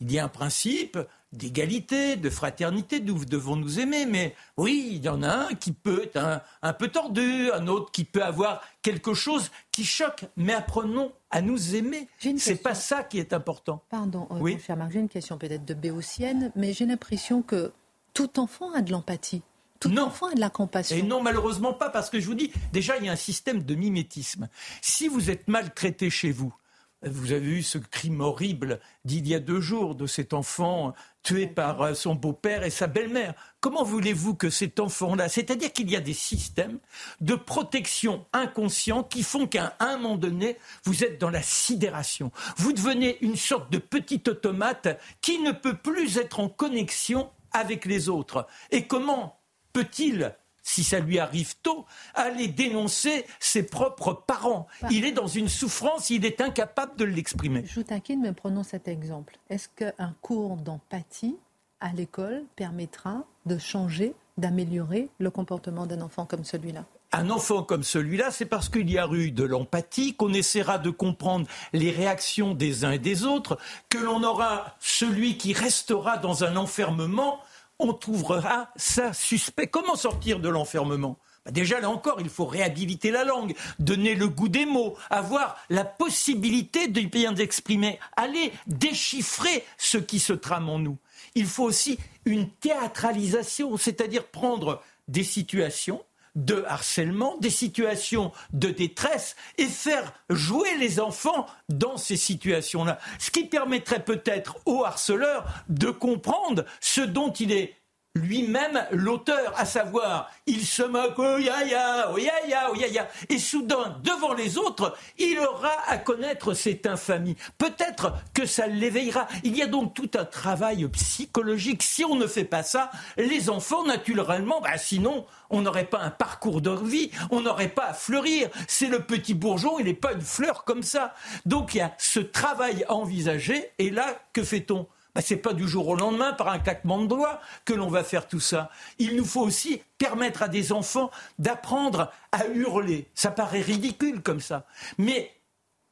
Il y a un principe d'égalité, de fraternité, nous devons nous aimer. Mais oui, il y en a un qui peut être un, peu tordu, un autre qui peut avoir quelque chose qui choque. Mais apprenons à nous aimer. C'est pas ça qui est important. Pardon, euh, oui. cher Marc, j'ai une question peut-être de béotienne, mais j'ai l'impression que tout enfant a de l'empathie. Tout enfant a de la compassion. Et non, malheureusement pas, parce que je vous dis, déjà, il y a un système de mimétisme. Si vous êtes maltraité chez vous, vous avez vu ce crime horrible d'il y a deux jours de cet enfant tué par euh, son beau-père et sa belle-mère. Comment voulez-vous que cet enfant-là, c'est-à-dire qu'il y a des systèmes de protection inconscients qui font qu'à un moment donné, vous êtes dans la sidération. Vous devenez une sorte de petit automate qui ne peut plus être en connexion avec les autres. Et comment peut-il si ça lui arrive tôt, aller dénoncer ses propres parents. Il est dans une souffrance, il est incapable de l'exprimer. Je vous t'inquiète, mais prenons cet exemple. Est-ce qu'un cours d'empathie à l'école permettra de changer, d'améliorer le comportement d'un enfant comme celui-là? Un enfant comme celui-là, c'est parce qu'il y a eu de l'empathie, qu'on essaiera de comprendre les réactions des uns et des autres, que l'on aura celui qui restera dans un enfermement on trouvera ça suspect. Comment sortir de l'enfermement? Bah, Déjà, là encore, il faut réhabiliter la langue, donner le goût des mots, avoir la possibilité de bien d'exprimer, aller déchiffrer ce qui se trame en nous. Il faut aussi une théâtralisation, c'est-à-dire prendre des situations, de harcèlement, des situations de détresse et faire jouer les enfants dans ces situations-là. Ce qui permettrait peut-être au harceleur de comprendre ce dont il est lui-même l'auteur, à savoir, il se moque, oh ya ya, oh ya ya, oh ya ya, et soudain, devant les autres, il aura à connaître cette infamie. Peut-être que ça l'éveillera. Il y a donc tout un travail psychologique. Si on ne fait pas ça, les enfants, naturellement, bah, sinon, on n'aurait pas un parcours de vie, on n'aurait pas à fleurir. C'est le petit bourgeon, il n'est pas une fleur comme ça. Donc il y a ce travail à envisager, et là, que fait-on? C'est pas du jour au lendemain, par un claquement de doigts, que l'on va faire tout ça. Il nous faut aussi permettre à des enfants d'apprendre à hurler. Ça paraît ridicule comme ça. Mais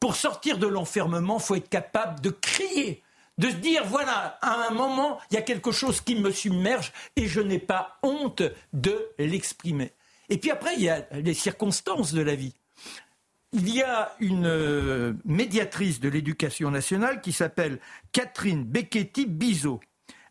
pour sortir de l'enfermement, il faut être capable de crier, de se dire, voilà, à un moment, il y a quelque chose qui me submerge et je n'ai pas honte de l'exprimer. Et puis après, il y a les circonstances de la vie il y a une euh, médiatrice de l'éducation nationale qui s'appelle Catherine Becchetti-Bizot.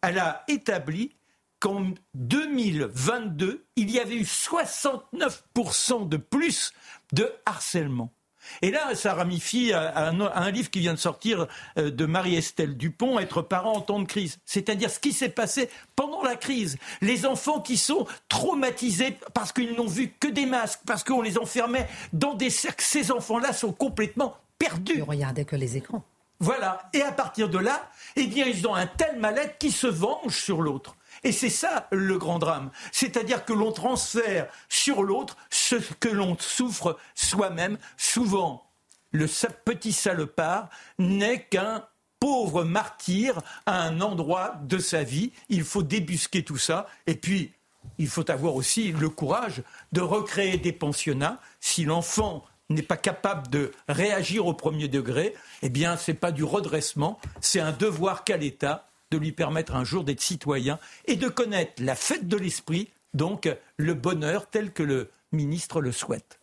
Elle a établi qu'en 2022, il y avait eu 69% de plus de harcèlement. Et là, ça ramifie à un, livre qui vient de sortir euh, de Marie-Estelle Dupont, Être parent en temps de crise. C'est-à-dire ce qui s'est passé pendant la crise. Les enfants qui sont traumatisés parce qu'ils n'ont vu que des masques, parce qu'on les enfermait dans des cercles. Ces enfants-là sont complètement perdus. Ils regardaient que les écrans. Voilà. Et à partir de là, eh bien, ils ont un tel mal-être qui se venge sur l'autre. Et c'est ça le grand drame. C'est-à-dire que l'on transfère sur l'autre ce que l'on souffre soi-même. Souvent, le petit salopard n'est qu'un pauvre martyr à un endroit de sa vie. Il faut débusquer tout ça. Et puis, il faut avoir aussi le courage de recréer des pensionnats. Si l'enfant n'est pas capable de réagir au premier degré, eh bien, ce n'est pas du redressement, c'est un devoir qu'a l'État de lui permettre un jour d'être citoyen et de connaître la fête de l'esprit, donc le bonheur tel que le ministre le souhaite.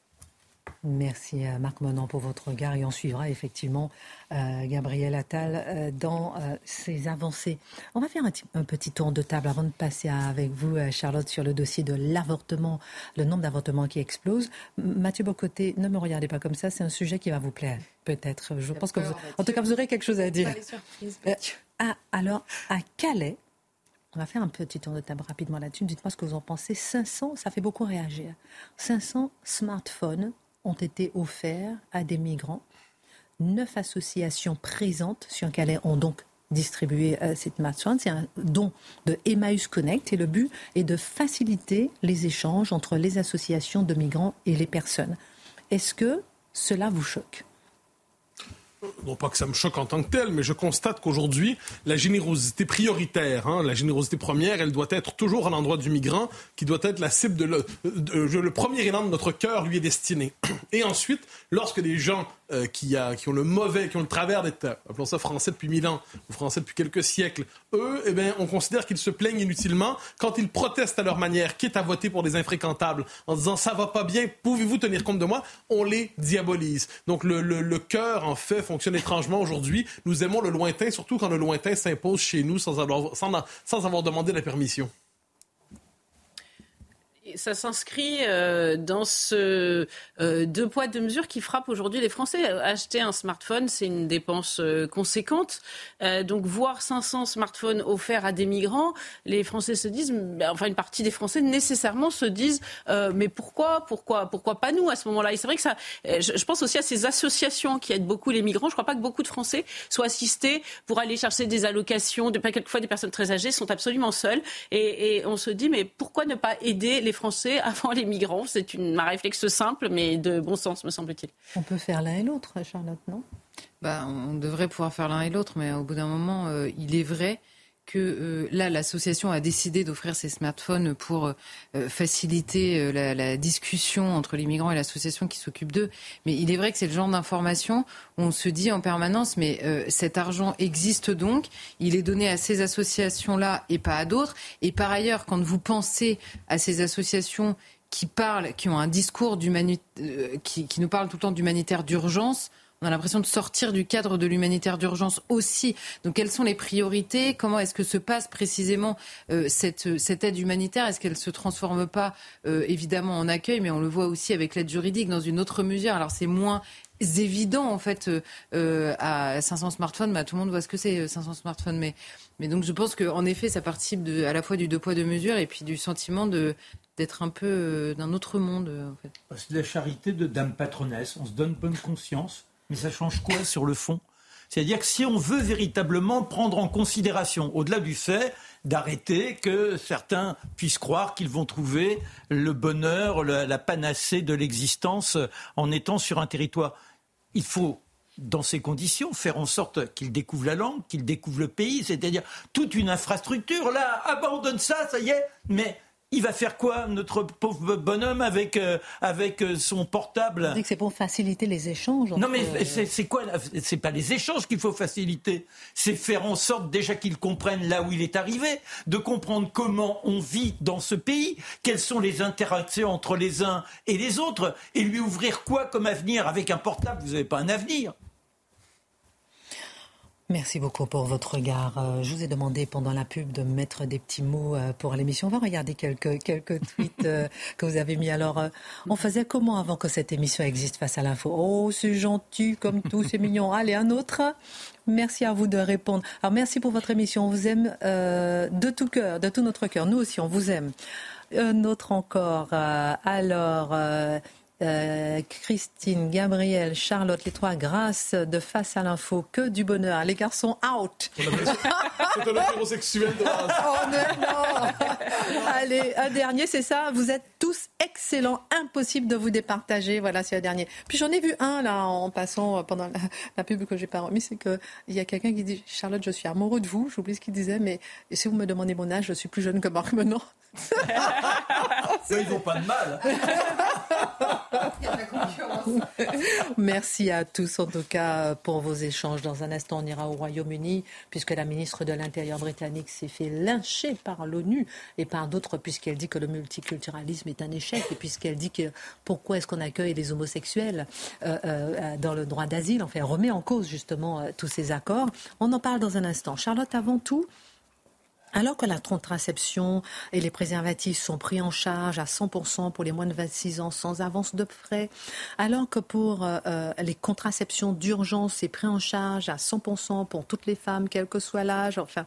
Merci à Marc Monan pour votre regard et on suivra effectivement euh, Gabriel Attal euh, dans euh, ses avancées. On va faire un, petit tour de table avant de passer avec vous, Charlotte, sur le dossier de l'avortement, le nombre d'avortements qui explose. Mathieu Bocoté, ne me regardez pas comme ça, c'est un sujet qui va vous plaire, peut-être. Je pense que vous, en tout cas, vous aurez quelque chose à dire. ah, alors, à Calais, on va faire un petit tour de table rapidement là-dessus. Dites-moi ce que vous en pensez. 500, ça fait beaucoup réagir. 500 smartphones ont été offerts à des migrants. Neuf associations présentes sur Calais ont donc distribué euh, cette smartphone. C'est un don de Emmaüs Connect et le but est de faciliter les échanges entre les associations de migrants et les personnes. Est-ce que cela vous choque? Non pas que ça me choque en tant que tel, mais je constate qu'aujourd'hui, la générosité prioritaire, hein, la générosité première, elle doit être toujours à l'endroit du migrant, qui doit être la cible de le, premier élan de notre cœur lui est destiné. Et ensuite, lorsque des gens euh, qui, a, qui, ont le mauvais, qui ont le travers d'être, appelons ça français depuis mille ans, ou français depuis quelques siècles, eux, eh bien, on considère qu'ils se plaignent inutilement quand ils protestent à leur manière, quitte à voter pour des infréquentables, en disant ça va pas bien, pouvez-vous tenir compte de moi, on les diabolise. Donc le, le, le cœur, en fait, fonctionne étrangement aujourd'hui. Nous aimons le lointain, surtout quand le lointain s'impose chez nous sans avoir, sans, sans avoir demandé la permission ça s'inscrit euh, dans ce euh, deux poids deux mesures qui frappe aujourd'hui les Français. Acheter un smartphone, c'est une dépense euh, conséquente. donc voir 500 smartphones offerts à des migrants, les Français se disent, ben, enfin une partie des Français nécessairement se disent, mais pourquoi, pourquoi, pourquoi pas nous à ce moment-là? Et c'est vrai que ça, je, pense aussi à ces associations qui aident beaucoup les migrants. Je ne crois pas que beaucoup de Français soient assistés pour aller chercher des allocations. De, quelquefois, des personnes très âgées sont absolument seules, et, et on se dit, mais pourquoi ne pas aider les Français avant les migrants. C'est une, un réflexe simple, mais de bon sens, me semble-t-il. On peut faire l'un et l'autre, Charlotte, non? Bah, On devrait pouvoir faire l'un et l'autre, mais au bout d'un moment, euh, il est vrai que euh, là, l'association a décidé d'offrir ses smartphones pour euh, faciliter euh, la, discussion entre les migrants et l'association qui s'occupe d'eux. Mais il est vrai que c'est le genre d'information où on se dit en permanence, mais cet argent existe donc, il est donné à ces associations-là et pas à d'autres. Et par ailleurs, quand vous pensez à ces associations qui parlent, qui ont un discours qui, qui nous parlent tout le temps d'humanitaire d'urgence, on a l'impression de sortir du cadre de l'humanitaire d'urgence aussi. Donc quelles sont les priorités? Comment est-ce que se passe précisément euh, cette, cette, aide humanitaire? Est-ce qu'elle ne se transforme pas euh, évidemment en accueil, mais on le voit aussi avec l'aide juridique dans une autre mesure? Alors c'est moins évident en fait euh, à 500 smartphones. Bah, tout le monde voit ce que c'est 500 smartphones, mais donc je pense qu'en effet ça participe de, à la fois du deux poids deux mesures et puis du sentiment de d'être un peu d'un autre monde. C'est la charité de dame patronesse. On se donne bonne conscience mais ça change quoi sur le fond? C'est-à-dire que si on veut véritablement prendre en considération, au-delà du fait d'arrêter que certains puissent croire qu'ils vont trouver le bonheur, la panacée de l'existence en étant sur un territoire, il faut dans ces conditions, faire en sorte qu'ils découvrent la langue, qu'ils découvrent le pays, c'est-à-dire toute une infrastructure. Là, abandonne ça, ça y est, mais il va faire quoi, notre pauvre bonhomme, avec, euh, avec euh, son portable? Que c'est pour faciliter les échanges. Non, mais euh, c'est quoi C'est pas les échanges qu'il faut faciliter. C'est faire en sorte déjà qu'il comprenne là où il est arrivé, de comprendre comment on vit dans ce pays, quelles sont les interactions entre les uns et les autres, et lui ouvrir quoi comme avenir? Avec un portable, vous n'avez pas un avenir. Merci beaucoup pour votre regard. Euh, je vous ai demandé pendant la pub de mettre des petits mots euh, pour l'émission. On va regarder quelques, quelques tweets euh, que vous avez mis. Alors, on faisait comment avant que cette émission existe face à l'info? Oh, c'est gentil comme tout, c'est mignon. Allez, un autre? Merci à vous de répondre. Alors, merci pour votre émission. On vous aime de tout cœur, de tout notre cœur. Nous aussi, on vous aime. Un autre encore. alors... Euh, Christine, Gabriel, Charlotte, les trois grâces de face à l'info. Que du bonheur. Les garçons out. C'est un hétérosexuel de base. Oh non. Allez, un dernier, c'est ça. Vous êtes tous excellents. Impossible de vous départager. Voilà, c'est le dernier. Puis j'en ai vu un là en passant pendant la, pub que j'ai pas remis, c'est qu'il y a quelqu'un qui dit Charlotte, je suis amoureux de vous. J'oublie ce qu'il disait, mais si vous me demandez mon âge, je suis plus jeune que Marc Menon. ils n'ont pas de mal. Merci à tous en tout cas pour vos échanges. Dans un instant, on ira au Royaume-Uni puisque la ministre de l'Intérieur britannique s'est fait lyncher par l'ONU et par d'autres puisqu'elle dit que le multiculturalisme est un échec et puisqu'elle dit que pourquoi est-ce qu'on accueille les homosexuels euh, euh, dans le droit d'asile? Enfin, remet en cause justement euh, tous ces accords. On en parle dans un instant. Charlotte, avant tout, alors que la contraception et les préservatifs sont pris en charge à 100% pour les moins de 26 ans sans avance de frais, alors que pour euh, euh, les contraceptions d'urgence, c'est pris en charge à 100% pour toutes les femmes, quel que soit l'âge, enfin,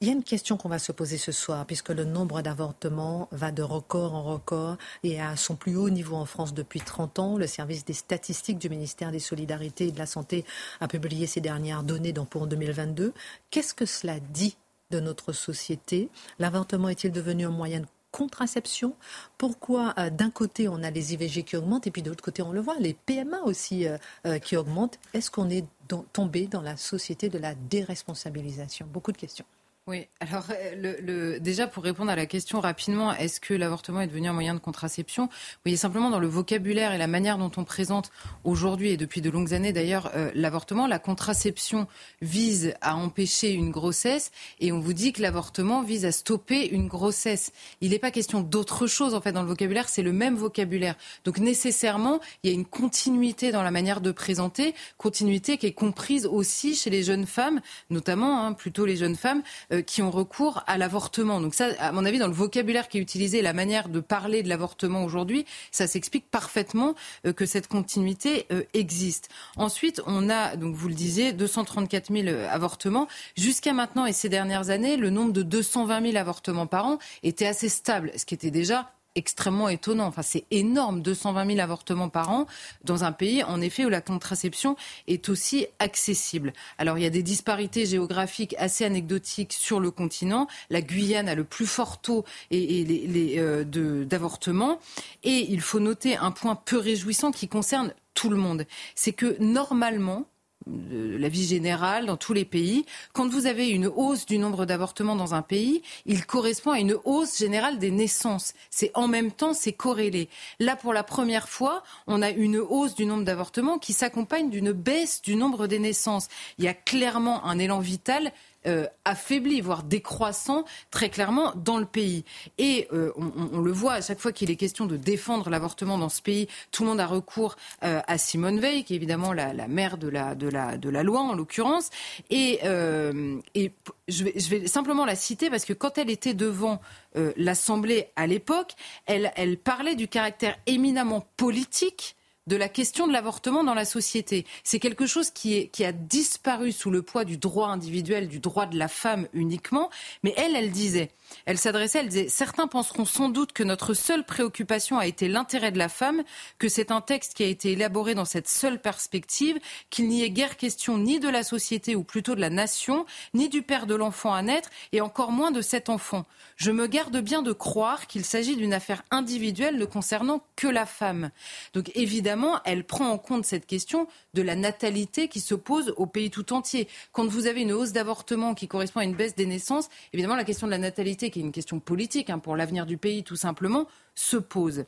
il y a une question qu'on va se poser ce soir, puisque le nombre d'avortements va de record en record et à son plus haut niveau en France depuis 30 ans. Le service des statistiques du ministère des Solidarités et de la Santé a publié ces dernières données pour 2022. Qu'est-ce que cela dit de notre société. L'avortement est-il devenu un moyen de contraception? Pourquoi euh, d'un côté on a les IVG qui augmentent et puis de l'autre côté on le voit, les PMA aussi euh, euh, qui augmentent? Est-ce qu'on est tombé dans la société de la déresponsabilisation? Beaucoup de questions. Oui, alors le, déjà pour répondre à la question rapidement, est-ce que l'avortement est devenu un moyen de contraception? Vous voyez simplement dans le vocabulaire et la manière dont on présente aujourd'hui et depuis de longues années d'ailleurs l'avortement, la contraception vise à empêcher une grossesse et on vous dit que l'avortement vise à stopper une grossesse. Il n'est pas question d'autre chose en fait dans le vocabulaire, c'est le même vocabulaire. Donc nécessairement, il y a une continuité dans la manière de présenter, continuité qui est comprise aussi chez les jeunes femmes, notamment hein, plutôt les jeunes femmes. Euh, qui ont recours à l'avortement. Donc ça, à mon avis, dans le vocabulaire qui est utilisé, la manière de parler de l'avortement aujourd'hui, ça s'explique parfaitement euh, que cette continuité euh, existe. Ensuite, on a, donc vous le disiez, 234 000 avortements. Jusqu'à maintenant et ces dernières années, le nombre de 220 000 avortements par an était assez stable, ce qui était déjà extrêmement étonnant. Enfin, c'est énorme, 220 000 avortements par an dans un pays, en effet, où la contraception est aussi accessible. Alors, il y a des disparités géographiques assez anecdotiques sur le continent. La Guyane a le plus fort taux et, les, euh, d'avortement. Et il faut noter un point peu réjouissant qui concerne tout le monde. C'est que normalement, la vie générale dans tous les pays. Quand vous avez une hausse du nombre d'avortements dans un pays, il correspond à une hausse générale des naissances. C'est en même temps, c'est corrélé. Là, pour la première fois, on a une hausse du nombre d'avortements qui s'accompagne d'une baisse du nombre des naissances. Il y a clairement un élan vital euh, affaibli, voire décroissant très clairement dans le pays. Et euh, on, le voit à chaque fois qu'il est question de défendre l'avortement dans ce pays, tout le monde a recours euh, à Simone Veil, qui est évidemment la, mère de la, de, la, de la loi en l'occurrence. Et, et je, vais, je vais simplement la citer parce que quand elle était devant l'Assemblée à l'époque, elle, elle parlait du caractère éminemment politique de la question de l'avortement dans la société. C'est quelque chose qui, est, qui a disparu sous le poids du droit individuel, du droit de la femme uniquement. Mais elle, elle disait, elle s'adressait, elle disait, certains penseront sans doute que notre seule préoccupation a été l'intérêt de la femme, que c'est un texte qui a été élaboré dans cette seule perspective, qu'il n'y ait guère question ni de la société ou plutôt de la nation, ni du père de l'enfant à naître, et encore moins de cet enfant. Je me garde bien de croire qu'il s'agit d'une affaire individuelle ne concernant que la femme. Donc évidemment, elle prend en compte cette question de la natalité qui se pose au pays tout entier. Quand vous avez une hausse d'avortement qui correspond à une baisse des naissances, évidemment, la question de la natalité, qui est une question politique hein, pour l'avenir du pays tout simplement, se pose.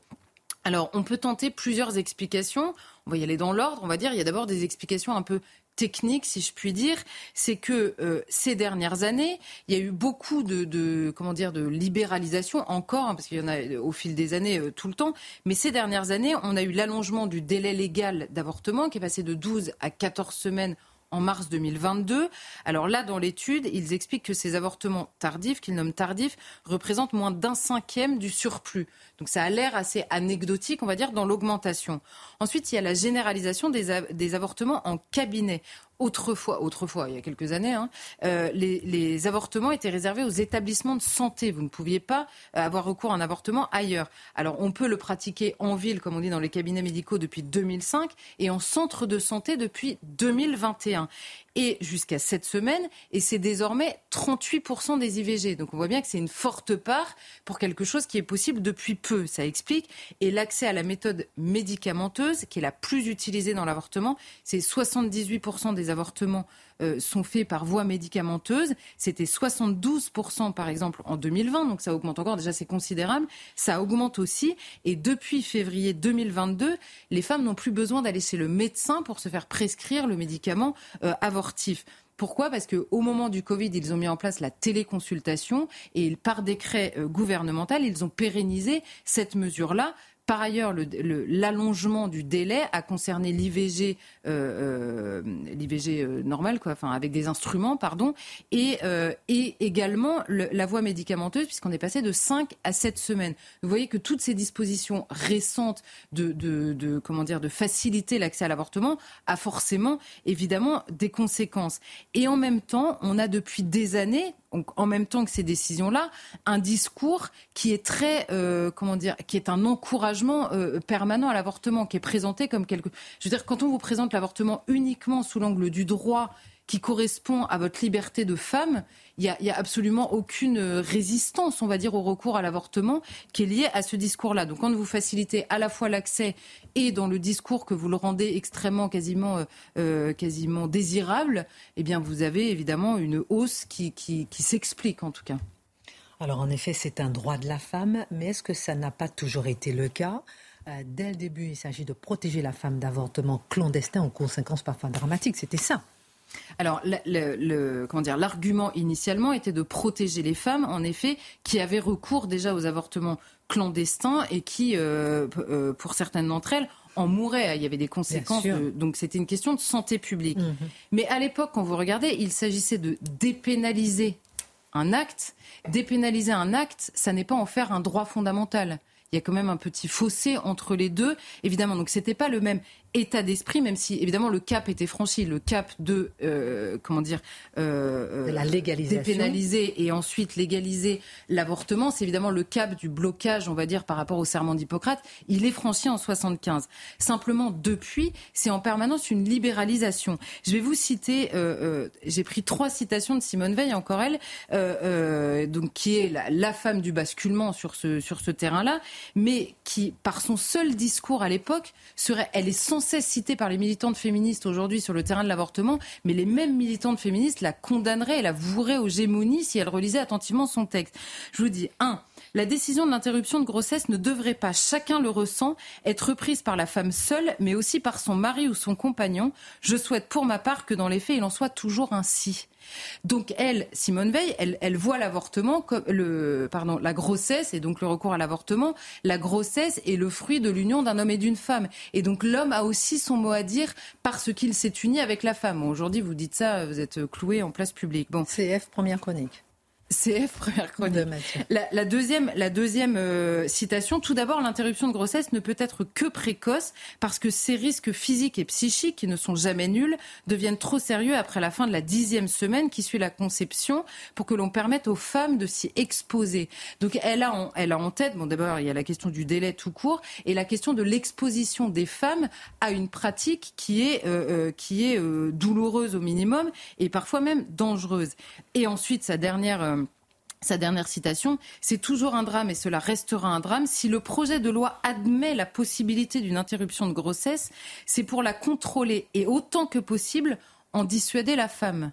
Alors, on peut tenter plusieurs explications. On va y aller dans l'ordre. On va dire, il y a d'abord des explications un peu technique, si je puis dire, c'est que euh, ces dernières années, il y a eu beaucoup de, comment dire de libéralisation encore, hein, parce qu'il y en a euh, au fil des années euh, tout le temps. Mais ces dernières années, on a eu l'allongement du délai légal d'avortement qui est passé de 12 à 14 semaines en mars 2022. Alors là, dans l'étude, ils expliquent que ces avortements tardifs, qu'ils nomment tardifs, représentent moins d'un cinquième du surplus. Donc ça a l'air assez anecdotique, on va dire, dans l'augmentation. Ensuite, il y a la généralisation des, avortements en cabinet autrefois, autrefois, il y a quelques années, hein, euh, les, avortements étaient réservés aux établissements de santé. Vous ne pouviez pas euh, avoir recours à un avortement ailleurs. Alors, on peut le pratiquer en ville, comme on dit dans les cabinets médicaux, depuis 2005 et en centre de santé depuis 2021 et jusqu'à cette semaine, et c'est désormais 38% des IVG. Donc on voit bien que c'est une forte part pour quelque chose qui est possible depuis peu, ça explique. Et l'accès à la méthode médicamenteuse, qui est la plus utilisée dans l'avortement, c'est 78% des avortements sont faits par voie médicamenteuse. C'était 72% par exemple en 2020, donc ça augmente encore, déjà c'est considérable. Ça augmente aussi, et depuis février 2022, les femmes n'ont plus besoin d'aller chez le médecin pour se faire prescrire le médicament avortif. Pourquoi? Parce qu'au moment du Covid, ils ont mis en place la téléconsultation et par décret gouvernemental, ils ont pérennisé cette mesure-là par ailleurs, l'allongement du délai a concerné l'IVG, euh, euh, l'IVG euh, normal, quoi, enfin avec des instruments, pardon, et, et également la voie médicamenteuse, puisqu'on est passé de 5 à 7 semaines. Vous voyez que toutes ces dispositions récentes de, de, de comment dire, de faciliter l'accès à l'avortement a forcément, évidemment, des conséquences. Et en même temps, on a depuis des années en même temps que ces décisions-là, un discours qui est très, euh, comment dire, qui est un encouragement euh, permanent à l'avortement, qui est présenté comme quelque. Je veux dire, quand on vous présente l'avortement uniquement sous l'angle du droit qui correspond à votre liberté de femme, il n'y a, absolument aucune résistance, on va dire, au recours à l'avortement qui est liée à ce discours-là. Donc quand vous facilitez à la fois l'accès et dans le discours que vous le rendez extrêmement, quasiment, euh, euh, quasiment désirable, eh bien vous avez évidemment une hausse qui, s'explique en tout cas. Alors en effet, c'est un droit de la femme, mais est-ce que ça n'a pas toujours été le cas? Euh, Dès le début, il s'agit de protéger la femme d'avortement clandestin aux conséquences parfois dramatiques. C'était ça. Alors, le, comment dire, l'argument initialement était de protéger les femmes, en effet, qui avaient recours déjà aux avortements clandestins et qui, euh, euh, pour certaines d'entre elles, en mouraient. Il y avait des conséquences. donc, c'était une question de santé publique. Mhm. Mais à l'époque, quand vous regardez, il s'agissait de dépénaliser un acte. Dépénaliser un acte, ça n'est pas en faire un droit fondamental il y a quand même un petit fossé entre les deux. Évidemment, donc c'était pas le même état d'esprit, même si évidemment le cap était franchi, le cap de euh, comment dire, euh, de la légalisation, dépénaliser et ensuite légaliser l'avortement, c'est évidemment le cap du blocage, on va dire, par rapport au serment d'Hippocrate. Il est franchi en 75. Simplement depuis, c'est en permanence une libéralisation. Je vais vous citer, euh, euh j'ai pris trois citations de Simone Veil, encore elle, euh, euh, donc qui est la, la, femme du basculement sur ce sur ce terrain-là, mais qui, par son seul discours à l'époque, serait, elle est sans cesse citée par les militantes féministes aujourd'hui sur le terrain de l'avortement, mais les mêmes militantes féministes la condamneraient et la voueraient aux gémonies si elle relisait attentivement son texte. Je vous dis, un, la décision de l'interruption de grossesse ne devrait pas, chacun le ressent, être prise par la femme seule, mais aussi par son mari ou son compagnon. Je souhaite pour ma part que dans les faits, il en soit toujours ainsi. Donc elle, Simone Veil, elle, voit l'avortement la grossesse et donc le recours à l'avortement. La grossesse est le fruit de l'union d'un homme et d'une femme. Et donc l'homme a aussi son mot à dire parce qu'il s'est uni avec la femme. Aujourd'hui, vous dites ça, vous êtes cloué en place publique. Bon. CF, première chronique. CF, première chronique. La, deuxième, la deuxième euh, citation, tout d'abord, l'interruption de grossesse ne peut être que précoce parce que ces risques physiques et psychiques, qui ne sont jamais nuls, deviennent trop sérieux après la fin de la dixième semaine qui suit la conception pour que l'on permette aux femmes de s'y exposer. Donc elle a en, elle a en tête, bon d'abord il y a la question du délai tout court et la question de l'exposition des femmes à une pratique qui est, euh, euh, qui est douloureuse au minimum et parfois même dangereuse. Et ensuite sa dernière sa dernière citation, c'est toujours un drame et cela restera un drame. Si le projet de loi admet la possibilité d'une interruption de grossesse, c'est pour la contrôler et autant que possible en dissuader la femme.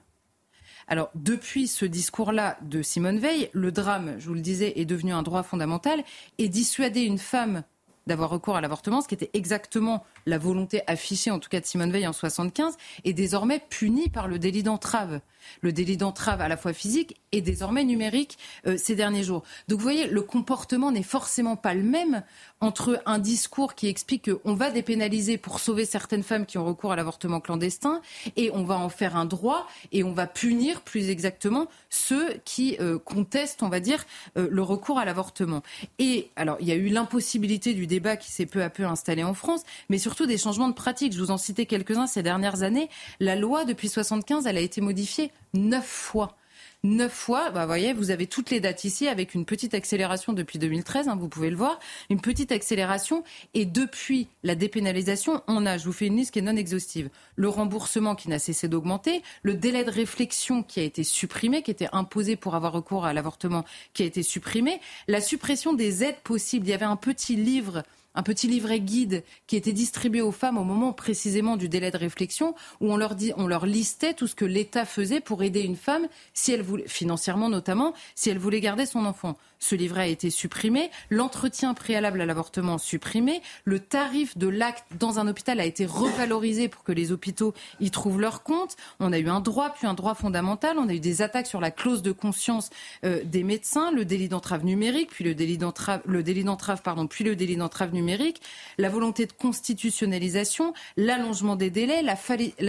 Alors, depuis ce discours-là de Simone Veil, le drame, je vous le disais, est devenu un droit fondamental et dissuader une femme d'avoir recours à l'avortement, ce qui était exactement la volonté affichée, en tout cas de Simone Veil en 75, est désormais puni par le délit d'entrave le délit d'entrave à la fois physique et désormais numérique euh, ces derniers jours. Donc vous voyez, le comportement n'est forcément pas le même entre un discours qui explique qu'on va dépénaliser pour sauver certaines femmes qui ont recours à l'avortement clandestin et on va en faire un droit et on va punir plus exactement ceux qui euh, contestent, on va dire, euh, le recours à l'avortement. Et alors, il y a eu l'impossibilité du débat qui s'est peu à peu installé en France, mais surtout des changements de pratique. Je vous en citais quelques-uns ces dernières années. La loi, depuis 75, elle a été modifiée neuf fois. Neuf fois, bah, vous voyez, vous avez toutes les dates ici avec une petite accélération depuis 2013, hein, vous pouvez le voir, une petite accélération. Et depuis la dépénalisation, on a, je vous fais une liste qui est non exhaustive, le remboursement qui n'a cessé d'augmenter, le délai de réflexion qui a été supprimé, qui était imposé pour avoir recours à l'avortement, qui a été supprimé, la suppression des aides possibles. Il y avait un petit livre un petit livret guide qui était distribué aux femmes au moment précisément du délai de réflexion, où on leur, listait tout ce que l'État faisait pour aider une femme, si elle voulait, financièrement notamment, si elle voulait garder son enfant. Ce livret a été supprimé, l'entretien préalable à l'avortement supprimé, le tarif de l'acte dans un hôpital a été revalorisé pour que les hôpitaux y trouvent leur compte. On a eu un droit, puis un droit fondamental. On a eu des attaques sur la clause de conscience euh, des médecins, le délit d'entrave numérique, puis le délit d'entrave, pardon, puis le délit d'entrave numérique, la volonté de constitutionnalisation, l'allongement des délais, la,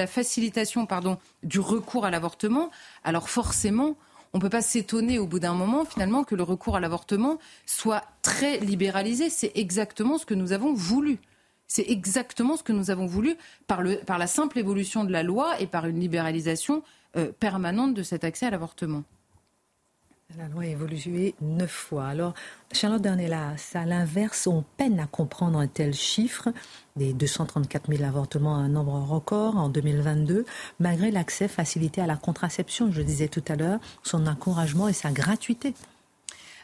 facilitation, du recours à l'avortement. Alors forcément, on ne peut pas s'étonner au bout d'un moment, finalement, que le recours à l'avortement soit très libéralisé. C'est exactement ce que nous avons voulu. C'est exactement ce que nous avons voulu par, la simple évolution de la loi et par une libéralisation euh, permanente de cet accès à l'avortement. La loi a évolué neuf fois. Alors, Charlotte Dornelas, à l'inverse, on peine à comprendre un tel chiffre, des 234 000 avortements, un nombre record en 2022, malgré l'accès facilité à la contraception, je disais tout à l'heure, son encouragement et sa gratuité.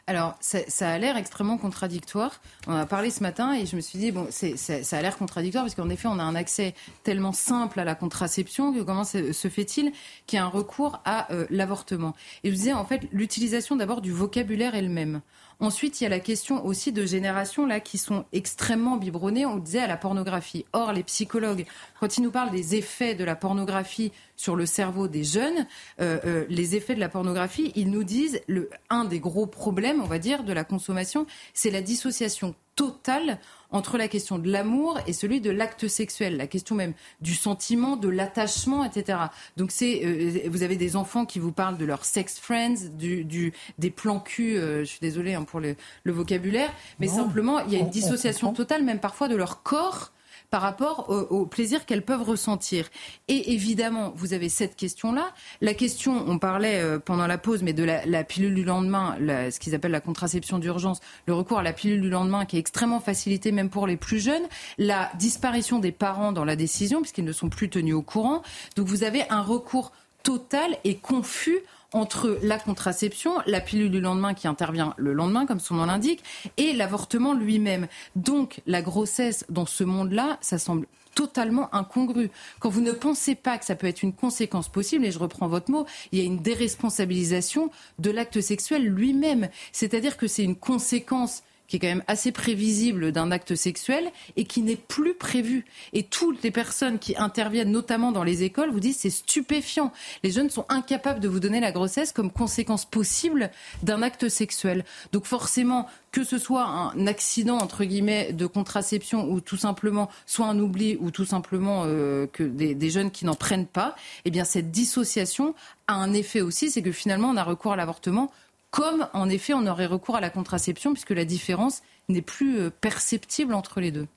Alors, ça, a l'air extrêmement contradictoire. On a parlé ce matin et je me suis dit, bon, ça a l'air contradictoire parce qu'en effet, on a un accès tellement simple à la contraception que comment se fait-il qu'il y a un recours à euh, l'avortement? Et je disais, en fait, l'utilisation d'abord du vocabulaire elle-même. Ensuite, il y a la question aussi de générations là qui sont extrêmement biberonnées, on disait, à la pornographie. Or, les psychologues, quand ils nous parlent des effets de la pornographie sur le cerveau des jeunes, euh, euh, les effets de la pornographie, ils nous disent le un des gros problèmes, on va dire, de la consommation, c'est la dissociation totale entre la question de l'amour et celui de l'acte sexuel, la question même du sentiment, de l'attachement, etc. Donc c'est, euh, vous avez des enfants qui vous parlent de leurs sex friends, du, du des plans cul. Euh, je suis désolée hein, pour le, le, vocabulaire, mais simplement il y a une dissociation totale, même parfois de leur corps par rapport au, plaisir qu'elles peuvent ressentir. Et évidemment, vous avez cette question-là. La question, on parlait euh, pendant la pause, mais de la, pilule du lendemain, ce qu'ils appellent la contraception d'urgence, le recours à la pilule du lendemain qui est extrêmement facilité même pour les plus jeunes, la disparition des parents dans la décision puisqu'ils ne sont plus tenus au courant. Donc vous avez un recours total et confus entre la contraception, la pilule du lendemain qui intervient le lendemain, comme son nom l'indique, et l'avortement lui-même. Donc la grossesse dans ce monde-là, ça semble totalement incongru. Quand vous ne pensez pas que ça peut être une conséquence possible, et je reprends votre mot, il y a une déresponsabilisation de l'acte sexuel lui-même. C'est-à-dire que c'est une conséquence qui est quand même assez prévisible d'un acte sexuel et qui n'est plus prévu. Et toutes les personnes qui interviennent, notamment dans les écoles, vous disent c'est stupéfiant. Les jeunes sont incapables de vous donner la grossesse comme conséquence possible d'un acte sexuel. Donc forcément, que ce soit un accident entre guillemets de contraception ou tout simplement soit un oubli ou tout simplement euh, que des, des, jeunes qui n'en prennent pas, eh bien cette dissociation a un effet aussi, c'est que finalement on a recours à l'avortement comme en effet on aurait recours à la contraception, puisque la différence n'est plus euh, perceptible entre les deux.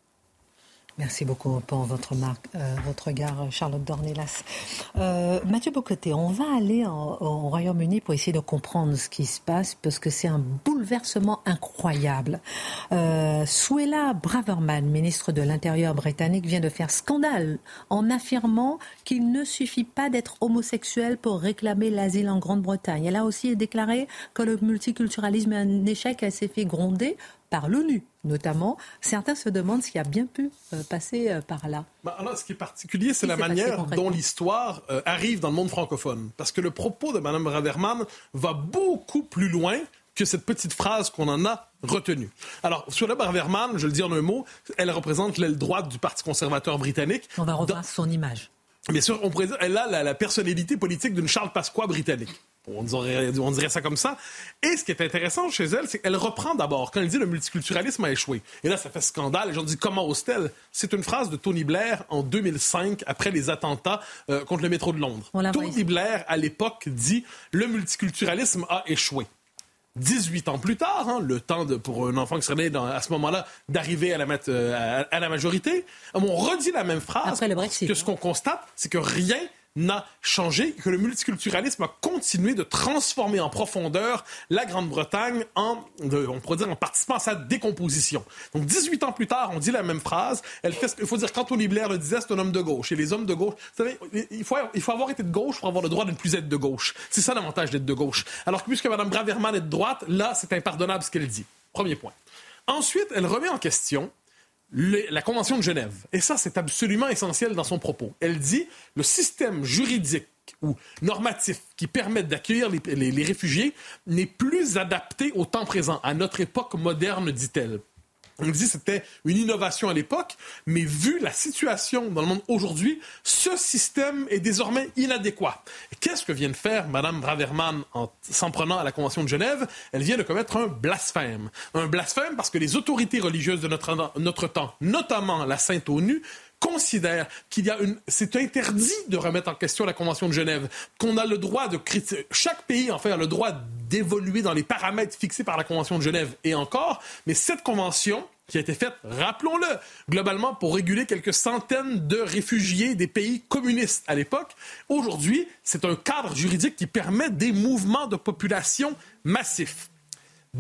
Merci beaucoup pour votre, marque, euh, votre regard, Charlotte Dornelas. Euh, Mathieu Bocoté, on va aller au Royaume-Uni pour essayer de comprendre ce qui se passe parce que c'est un bouleversement incroyable. Euh, Suella Braverman, ministre de l'Intérieur britannique, vient de faire scandale en affirmant qu'il ne suffit pas d'être homosexuel pour réclamer l'asile en Grande-Bretagne. Elle a aussi déclaré que le multiculturalisme est un échec. Elle s'est fait gronder par l'ONU notamment. Certains se demandent ce qui a bien pu euh, passer euh, par là. Bah, alors, ce qui est particulier, c'est la manière dont l'histoire euh, arrive dans le monde francophone. Parce que le propos de Mme Raverman va beaucoup plus loin que cette petite phrase qu'on en a retenue. Alors, sur la Braverman, je le dis en un mot, elle représente l'aile droite du Parti conservateur britannique. On va revoir son image. Bien sûr, on pourrait elle a la, personnalité politique d'une Charles Pasqua britannique. On dirait, on dirait, ça comme ça. Et ce qui est intéressant chez elle, c'est qu'elle reprend d'abord, quand elle dit le multiculturalisme a échoué. Et là, ça fait scandale. Les gens disent comment ose-t-elle? C'est une phrase de Tony Blair en 2005, après les attentats euh, contre le métro de Londres. Tony Blair, à l'époque, dit le multiculturalisme a échoué. 18 ans plus tard, hein, le temps de, pour un enfant qui serait né à ce moment-là d'arriver à, la, euh, à, la majorité, on redit la même phrase. Après le Brexit. Que ce qu'on constate, c'est que rien n'a changé, que le multiculturalisme a continué de transformer en profondeur la Grande-Bretagne en, on dire, en participant à sa décomposition. Donc, 18 ans plus tard, on dit la même phrase. Il faut dire, quand Tony Blair le disait, c'est un homme de gauche. Et les hommes de gauche, vous savez, il faut, il faut avoir été de gauche pour avoir le droit de ne plus être de gauche. C'est ça l'avantage d'être de gauche. Alors que puisque Mme Braverman est de droite, là, c'est impardonnable ce qu'elle dit. Premier point. Ensuite, elle remet en question la Convention de Genève. Et ça, c'est absolument essentiel dans son propos. Elle dit le système juridique ou normatif qui permet d'accueillir les, les réfugiés n'est plus adapté au temps présent, à notre époque moderne, dit-elle. On dit que c'était une innovation à l'époque, mais vu la situation dans le monde aujourd'hui, ce système est désormais inadéquat. Qu'est-ce que vient de faire Mme Braverman en s'en prenant à la Convention de Genève? Elle vient de commettre un blasphème. Un blasphème parce que les autorités religieuses de notre, notre temps, notamment la Sainte ONU, considère qu'il y a une, c'est interdit de remettre en question la Convention de Genève, qu'on a le droit de chaque pays en fait a le droit d'évoluer dans les paramètres fixés par la Convention de Genève et encore, mais cette convention qui a été faite, rappelons-le, globalement pour réguler quelques centaines de réfugiés des pays communistes à l'époque. Aujourd'hui, c'est un cadre juridique qui permet des mouvements de population massifs.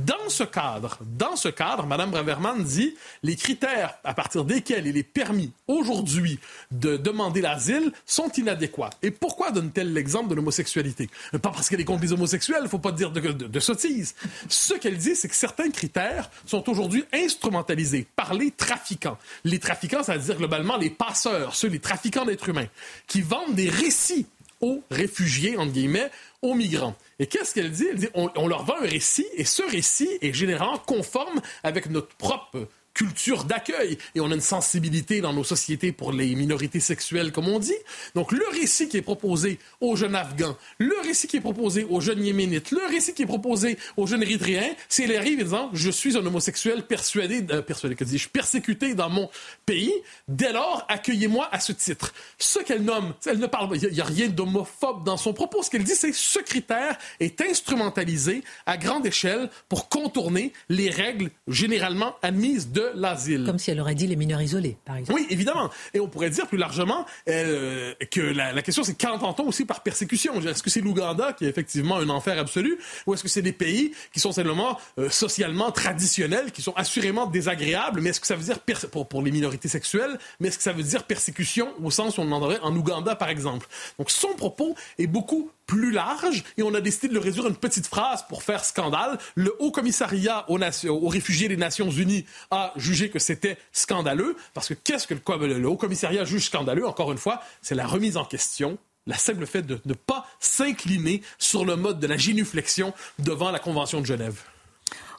Dans ce cadre, dans ce cadre, Mme Braverman dit les critères à partir desquels il est permis aujourd'hui de demander l'asile sont inadéquats. Et pourquoi donne-t-elle l'exemple de l'homosexualité? Pas parce qu'elle est contre les homosexuels, il ne faut pas dire de, de. Ce qu'elle dit, c'est que certains critères sont aujourd'hui instrumentalisés par les trafiquants. Les trafiquants, c'est-à-dire globalement les passeurs, ceux, les trafiquants d'êtres humains, qui vendent des récits aux réfugiés, entre guillemets, aux migrants. Et qu'est-ce qu'elle dit? Elle dit on, leur vend un récit, et ce récit est généralement conforme avec notre propre culture d'accueil et on a une sensibilité dans nos sociétés pour les minorités sexuelles, comme on dit. Donc, le récit qui est proposé aux jeunes Afghans, le récit qui est proposé aux jeunes Yéménites, le récit qui est proposé aux jeunes Érythréens, c'est les arrive disant Je suis un homosexuel persuadé, euh, persuadé, que dis-je, persécuté dans mon pays, dès lors, accueillez-moi à ce titre. Ce qu'elle nomme, elle ne parle il n'y a, a rien d'homophobe dans son propos. Ce qu'elle dit, c'est ce critère est instrumentalisé à grande échelle pour contourner les règles généralement admises de l'asile. Comme si elle aurait dit les mineurs isolés, par exemple. Oui, évidemment. Et on pourrait dire plus largement euh, que la, question, c'est qu'entend-on aussi par persécution? Est-ce que c'est l'Ouganda qui est effectivement un enfer absolu ou est-ce que c'est des pays qui sont simplement euh, socialement traditionnels, qui sont assurément désagréables, mais est-ce que ça veut dire, pour, pour les minorités sexuelles, mais est-ce que ça veut dire persécution au sens où on demanderait en Ouganda, par exemple? Donc son propos est beaucoup plus large et on a décidé de le réduire à une petite phrase pour faire scandale. Le Haut Commissariat aux, réfugiés des Nations Unies a jugé que c'était scandaleux parce que qu'est-ce que le, le Haut Commissariat juge scandaleux Encore une fois, c'est la remise en question la simple fait de ne pas s'incliner sur le mode de la génuflexion devant la Convention de Genève.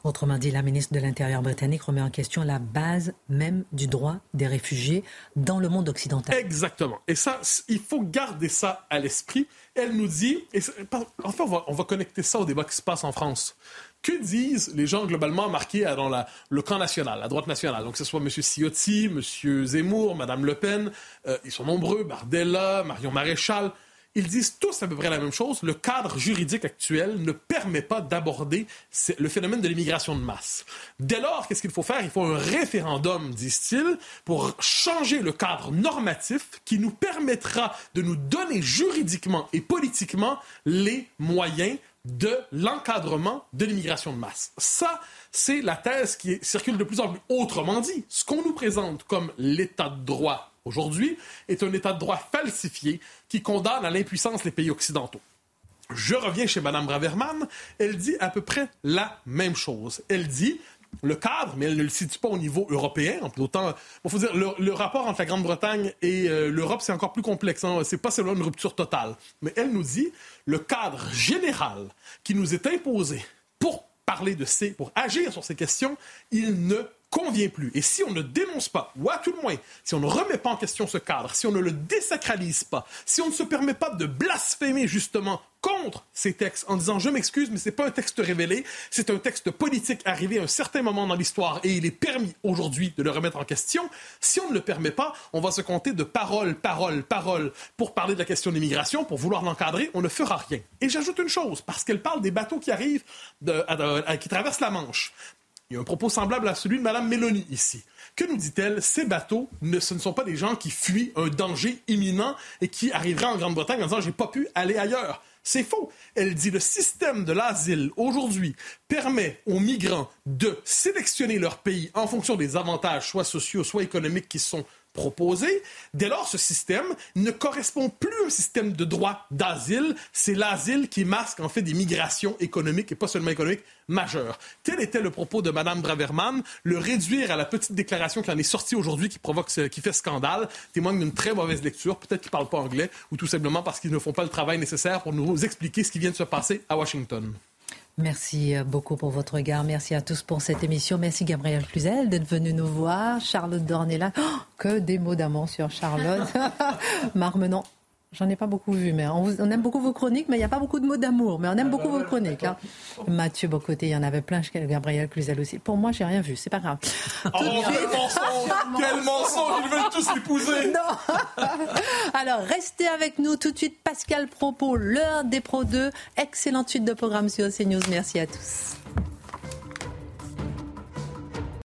Autrement dit, la ministre de l'Intérieur britannique remet en question la base même du droit des réfugiés dans le monde occidental. Exactement. Et ça, il faut garder ça à l'esprit. Elle nous dit, enfin, on va, on va connecter ça au débat qui se passe en France. Que disent les gens globalement marqués dans la, le camp national, la droite nationale? Donc, que ce soit M. Ciotti, M. Zemmour, Mme Le Pen, euh, ils sont nombreux, Bardella, Marion Maréchal. Ils disent tous à peu près la même chose. Le cadre juridique actuel ne permet pas d'aborder le phénomène de l'immigration de masse. Dès lors, qu'est-ce qu'il faut faire? Il faut un référendum, disent-ils, pour changer le cadre normatif qui nous permettra de nous donner juridiquement et politiquement les moyens de l'encadrement de l'immigration de masse. Ça, c'est la thèse qui circule de plus en plus. Autrement dit, ce qu'on nous présente comme l'état de droit aujourd'hui est un état de droit falsifié qui condamne à l'impuissance les pays occidentaux. Je reviens chez Mme Braverman, elle dit à peu près la même chose. Elle dit le cadre, mais elle ne le situe pas au niveau européen. Autant, il faut dire, le, rapport entre la Grande-Bretagne et euh, l'Europe, c'est encore plus complexe. Hein. C'est pas seulement une rupture totale. Mais elle nous dit, le cadre général qui nous est imposé pour parler de ces, pour agir sur ces questions, il ne convient plus. Et si on ne dénonce pas, ou à tout le moins, si on ne remet pas en question ce cadre, si on ne le désacralise pas, si on ne se permet pas de blasphémer justement contre ces textes en disant je m'excuse mais c'est pas un texte révélé, c'est un texte politique arrivé à un certain moment dans l'histoire et il est permis aujourd'hui de le remettre en question. Si on ne le permet pas, on va se compter de paroles, paroles, paroles pour parler de la question de l'immigration, pour vouloir l'encadrer, on ne fera rien. Et j'ajoute une chose parce qu'elle parle des bateaux qui arrivent, qui traversent la Manche. Il y a un propos semblable à celui de Mme Mélanie ici. Que nous dit-elle? Ces bateaux, ce ne sont pas des gens qui fuient un danger imminent et qui arriveraient en Grande-Bretagne en disant j'ai pas pu aller ailleurs. C'est faux. Elle dit le système de l'asile aujourd'hui permet aux migrants de sélectionner leur pays en fonction des avantages, soit sociaux, soit économiques, qui sont proposé. Dès lors, ce système ne correspond plus à un système de droit d'asile. C'est l'asile qui masque en fait des migrations économiques et pas seulement économiques majeures. Tel était le propos de Mme Braverman. Le réduire à la petite déclaration qui en est sortie aujourd'hui, qui provoque, qui fait scandale, témoigne d'une très mauvaise lecture. Peut-être qu'ils ne parlent pas anglais ou tout simplement parce qu'ils ne font pas le travail nécessaire pour nous expliquer ce qui vient de se passer à Washington. Merci beaucoup pour votre regard. Merci à tous pour cette émission. Merci Gabriel Cluzel d'être venu nous voir. Charlotte Dornella. Oh, que des mots d'amour sur Charlotte. Marmenon. J'en ai pas beaucoup vu, mais on, aime beaucoup vos chroniques, mais il n'y a pas beaucoup de mots d'amour, mais on aime beaucoup vos chroniques. Hein. Mathieu Bocoté, il y en avait plein, Gabriel Cluzel aussi. Pour moi, j'ai rien vu, c'est pas grave. Oh, quel mensonge Quel mensonge Ils veulent tous l'épouser Non Alors, restez avec nous tout de suite. Pascal Propos, l'heure des Pro 2. Excellente suite de programme sur CNews. Merci à tous.